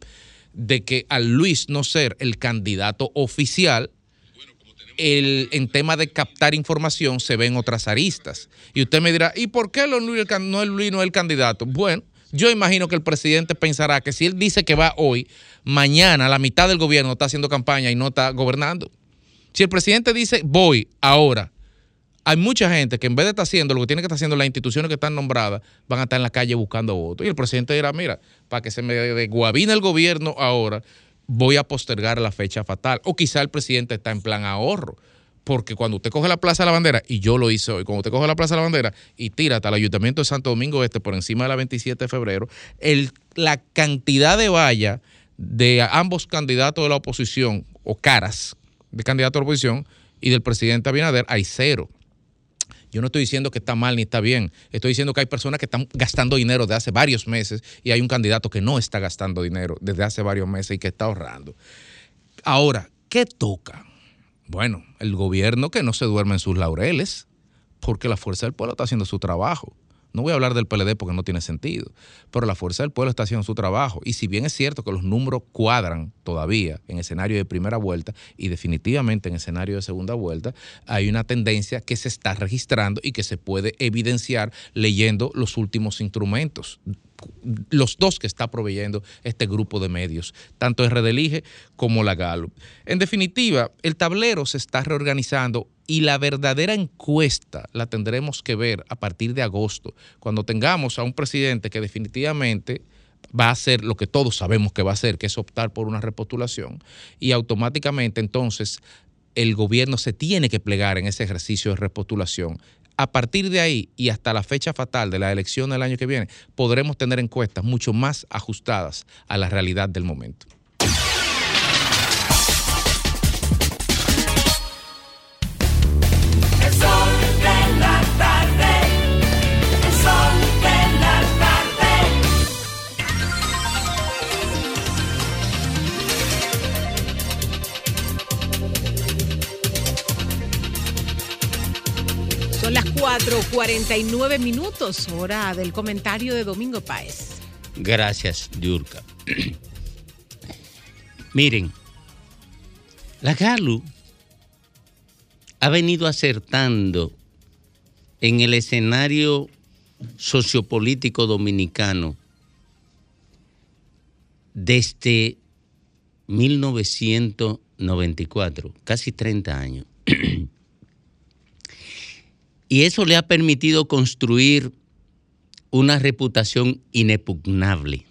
de que al Luis no ser el candidato oficial, el, en tema de captar información se ven otras aristas. Y usted me dirá, ¿y por qué Luis no es Luis no es el candidato? Bueno, yo imagino que el presidente pensará que si él dice que va hoy, mañana la mitad del gobierno está haciendo campaña y no está gobernando. Si el presidente dice voy ahora, hay mucha gente que en vez de estar haciendo lo que tiene que estar haciendo las instituciones que están nombradas, van a estar en la calle buscando votos. Y el presidente dirá, mira, para que se me desguabine el gobierno ahora, voy a postergar la fecha fatal. O quizá el presidente está en plan ahorro. Porque cuando usted coge la Plaza de la Bandera, y yo lo hice hoy, cuando usted coge la Plaza de la Bandera y tira hasta el Ayuntamiento de Santo Domingo Este por encima de la 27 de febrero, el, la cantidad de valla de ambos candidatos de la oposición, o caras de candidatos de la oposición, y del presidente Abinader, hay cero. Yo no estoy diciendo que está mal ni está bien. Estoy diciendo que hay personas que están gastando dinero desde hace varios meses y hay un candidato que no está gastando dinero desde hace varios meses y que está ahorrando. Ahora, ¿qué toca? Bueno, el gobierno que no se duerme en sus laureles, porque la fuerza del pueblo está haciendo su trabajo. No voy a hablar del PLD porque no tiene sentido, pero la fuerza del pueblo está haciendo su trabajo. Y si bien es cierto que los números cuadran todavía en escenario de primera vuelta y definitivamente en escenario de segunda vuelta, hay una tendencia que se está registrando y que se puede evidenciar leyendo los últimos instrumentos los dos que está proveyendo este grupo de medios, tanto RDLIGE como la Gallup. En definitiva, el tablero se está reorganizando y la verdadera encuesta la tendremos que ver a partir de agosto, cuando tengamos a un presidente que definitivamente va a hacer lo que todos sabemos que va a hacer, que es optar por una repostulación, y automáticamente entonces el gobierno se tiene que plegar en ese ejercicio de repostulación a partir de ahí y hasta la fecha fatal de la elección del año que viene, podremos tener encuestas mucho más ajustadas a la realidad del momento. 4:49 minutos, hora del comentario de Domingo Páez. Gracias, Diurka. Miren, la Galu ha venido acertando en el escenario sociopolítico dominicano desde 1994, casi 30 años. Y eso le ha permitido construir una reputación inexpugnable.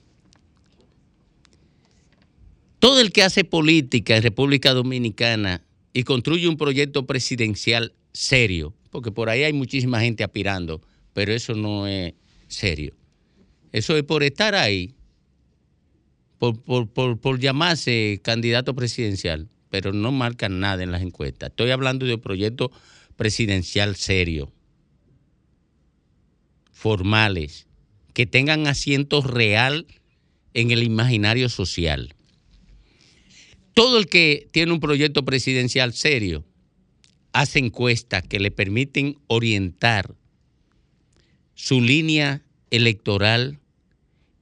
Todo el que hace política en República Dominicana y construye un proyecto presidencial serio, porque por ahí hay muchísima gente aspirando, pero eso no es serio. Eso es por estar ahí, por, por- por- por llamarse candidato presidencial, pero no marcan nada en las encuestas. Estoy hablando de un proyecto presidencial serio, formales, que tengan asiento real en el imaginario social. Todo el que tiene un proyecto presidencial serio hace encuestas que le permiten orientar su línea electoral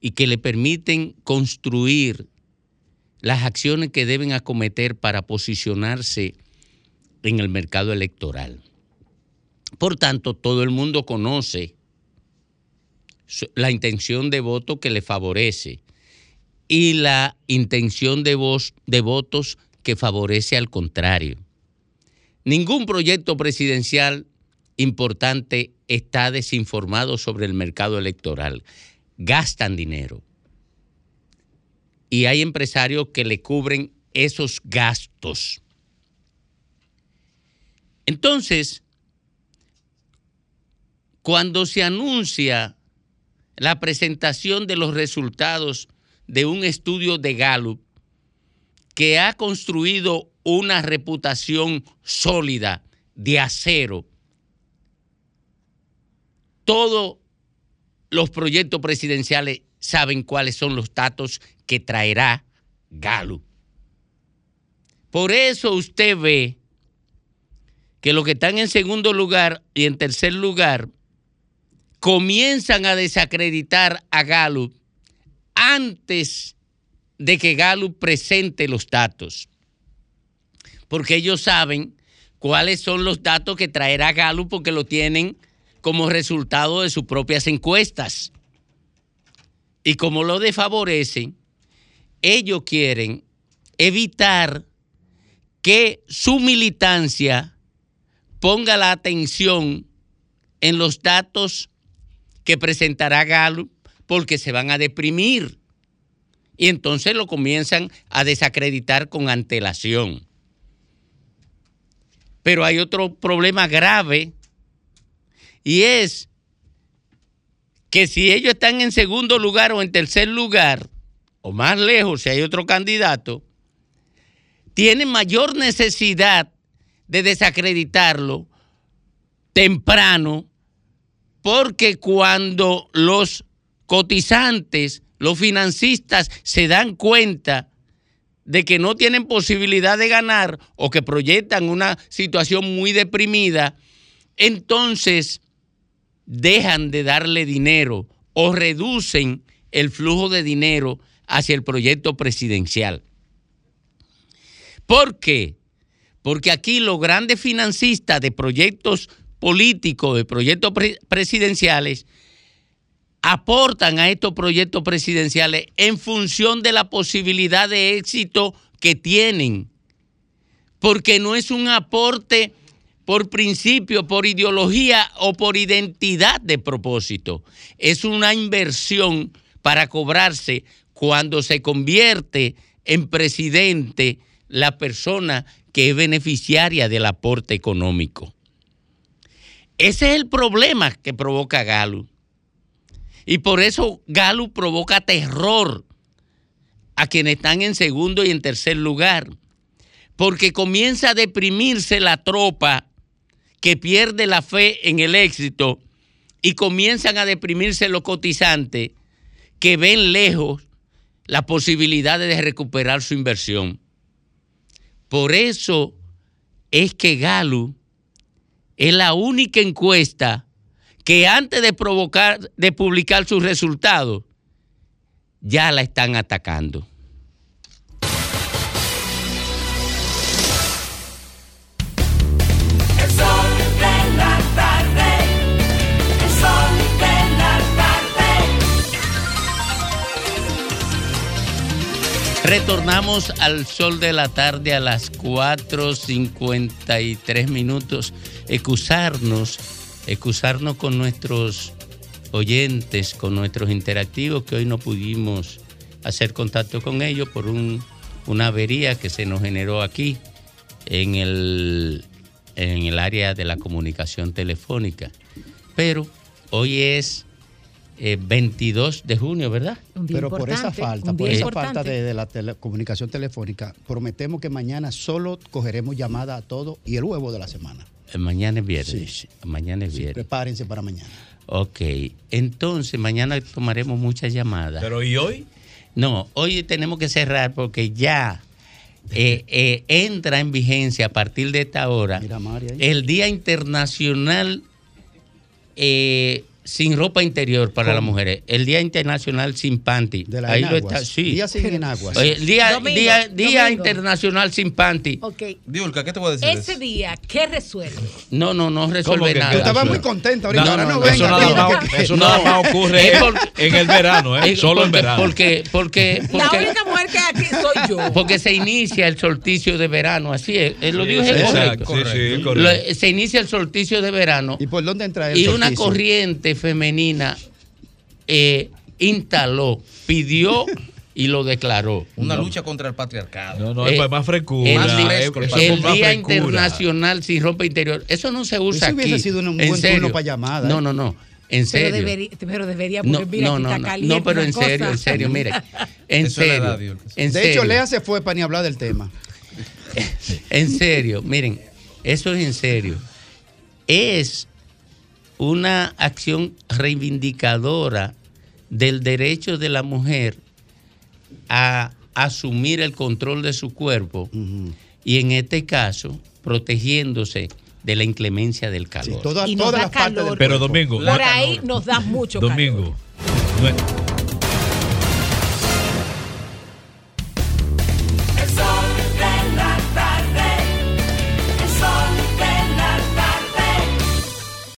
y que le permiten construir las acciones que deben acometer para posicionarse en el mercado electoral. Por tanto, todo el mundo conoce la intención de voto que le favorece y la intención de, voz- de votos que favorece al contrario. Ningún proyecto presidencial importante está desinformado sobre el mercado electoral. Gastan dinero. Y hay empresarios que le cubren esos gastos. Entonces, cuando se anuncia la presentación de los resultados de un estudio de Gallup que ha construido una reputación sólida de acero, todos los proyectos presidenciales saben cuáles son los datos que traerá Gallup. Por eso usted ve que los que están en segundo lugar y en tercer lugar comienzan a desacreditar a Gallup antes de que Gallup presente los datos. Porque ellos saben cuáles son los datos que traerá Gallup porque lo tienen como resultado de sus propias encuestas. Y como lo desfavorecen, ellos quieren evitar que su militancia ponga la atención en los datos que presentará Gallup porque se van a deprimir. Y entonces lo comienzan a desacreditar con antelación. Pero hay otro problema grave y es que si ellos están en segundo lugar o en tercer lugar, o más lejos si hay otro candidato, tienen mayor necesidad de desacreditarlo temprano, porque cuando los cotizantes, los financistas se dan cuenta de que no tienen posibilidad de ganar o que proyectan una situación muy deprimida, entonces dejan de darle dinero o reducen el flujo de dinero hacia el proyecto presidencial. ¿Por qué? Porque aquí los grandes financistas de proyectos políticos, de proyectos pre- presidenciales, aportan a estos proyectos presidenciales en función de la posibilidad de éxito que tienen. Porque no es un aporte por principio, por ideología o por identidad de propósito. Es una inversión para cobrarse cuando se convierte en presidente la persona que es beneficiaria del aporte económico. Ese es el problema que provoca Galo. Y por eso Galo provoca terror a quienes están en segundo y en tercer lugar. Porque comienza a deprimirse la tropa que pierde la fe en el éxito y comienzan a deprimirse los cotizantes que ven lejos la posibilidad de recuperar su inversión. Por eso es que Galo es la única encuesta que antes de provocar, de publicar sus resultados, ya la están atacando. Retornamos al sol de la tarde a las 4.53 minutos. Excusarnos, excusarnos con nuestros oyentes, con nuestros interactivos, que hoy no pudimos hacer contacto con ellos por un- una avería que se nos generó aquí en el, en el área de la comunicación telefónica. Pero hoy es eh, 22 de junio, ¿verdad? Pero por esa falta, por esa falta de, de la telecomunicación telefónica, prometemos que mañana solo cogeremos llamada a todo y el huevo de la semana. Eh, Mañana es viernes. Mañana es viernes. Prepárense para mañana. Ok, entonces mañana tomaremos muchas llamadas. Pero ¿y hoy? No, hoy tenemos que cerrar porque ya eh, eh, entra en vigencia a partir de esta hora el Día Internacional eh, sin ropa interior para las mujeres. El Día Internacional sin panty. De la Ahí lo está, sí. Día sin enaguas. Oye, día, Domingo, día, día domingo. Internacional sin panty. Ok. Diulca, ¿qué te voy a decir? de Ese día, ¿qué resuelve? No, no, no resuelve nada. Tú estabas muy contenta ahorita, No, no, no no, venga Eso nada más, eso nada más ocurre Es en, por- en el verano, ¿eh? Solo en porque- verano. Porque, porque, La porque, única mujer que aquí soy yo. porque se inicia el solsticio de verano, así es. Eh, Lo digo es Exacto, correcto. sí, sí, Lo- correcto. se inicia el solsticio de verano ¿Y por dónde entra el y una solsticio? Femenina eh, instaló, pidió y lo declaró. Una No. lucha contra el patrarcado. No, no, Eh, es más frescura. El, fresco, eso el más Día frescura. Internacional sin ropa interior. Eso no se usa Eso hubiese aquí. sido un En buen turno para llamada, No, no, no. En Pero serio. debería, pero debería No, porque mira, no, no, está no, caliente no, pero en serio, en serio, mire, en Eso serio, edad, Dios. en De hecho, Lea se fue para ni hablar del tema. en serio, miren, eso es en serio. Es una acción reivindicadora del derecho de la mujer a asumir el control de su cuerpo y en este caso protegiéndose de la inclemencia del calor. y nos da calor. Pero Domingo, por ahí nos da mucho calor. Domingo,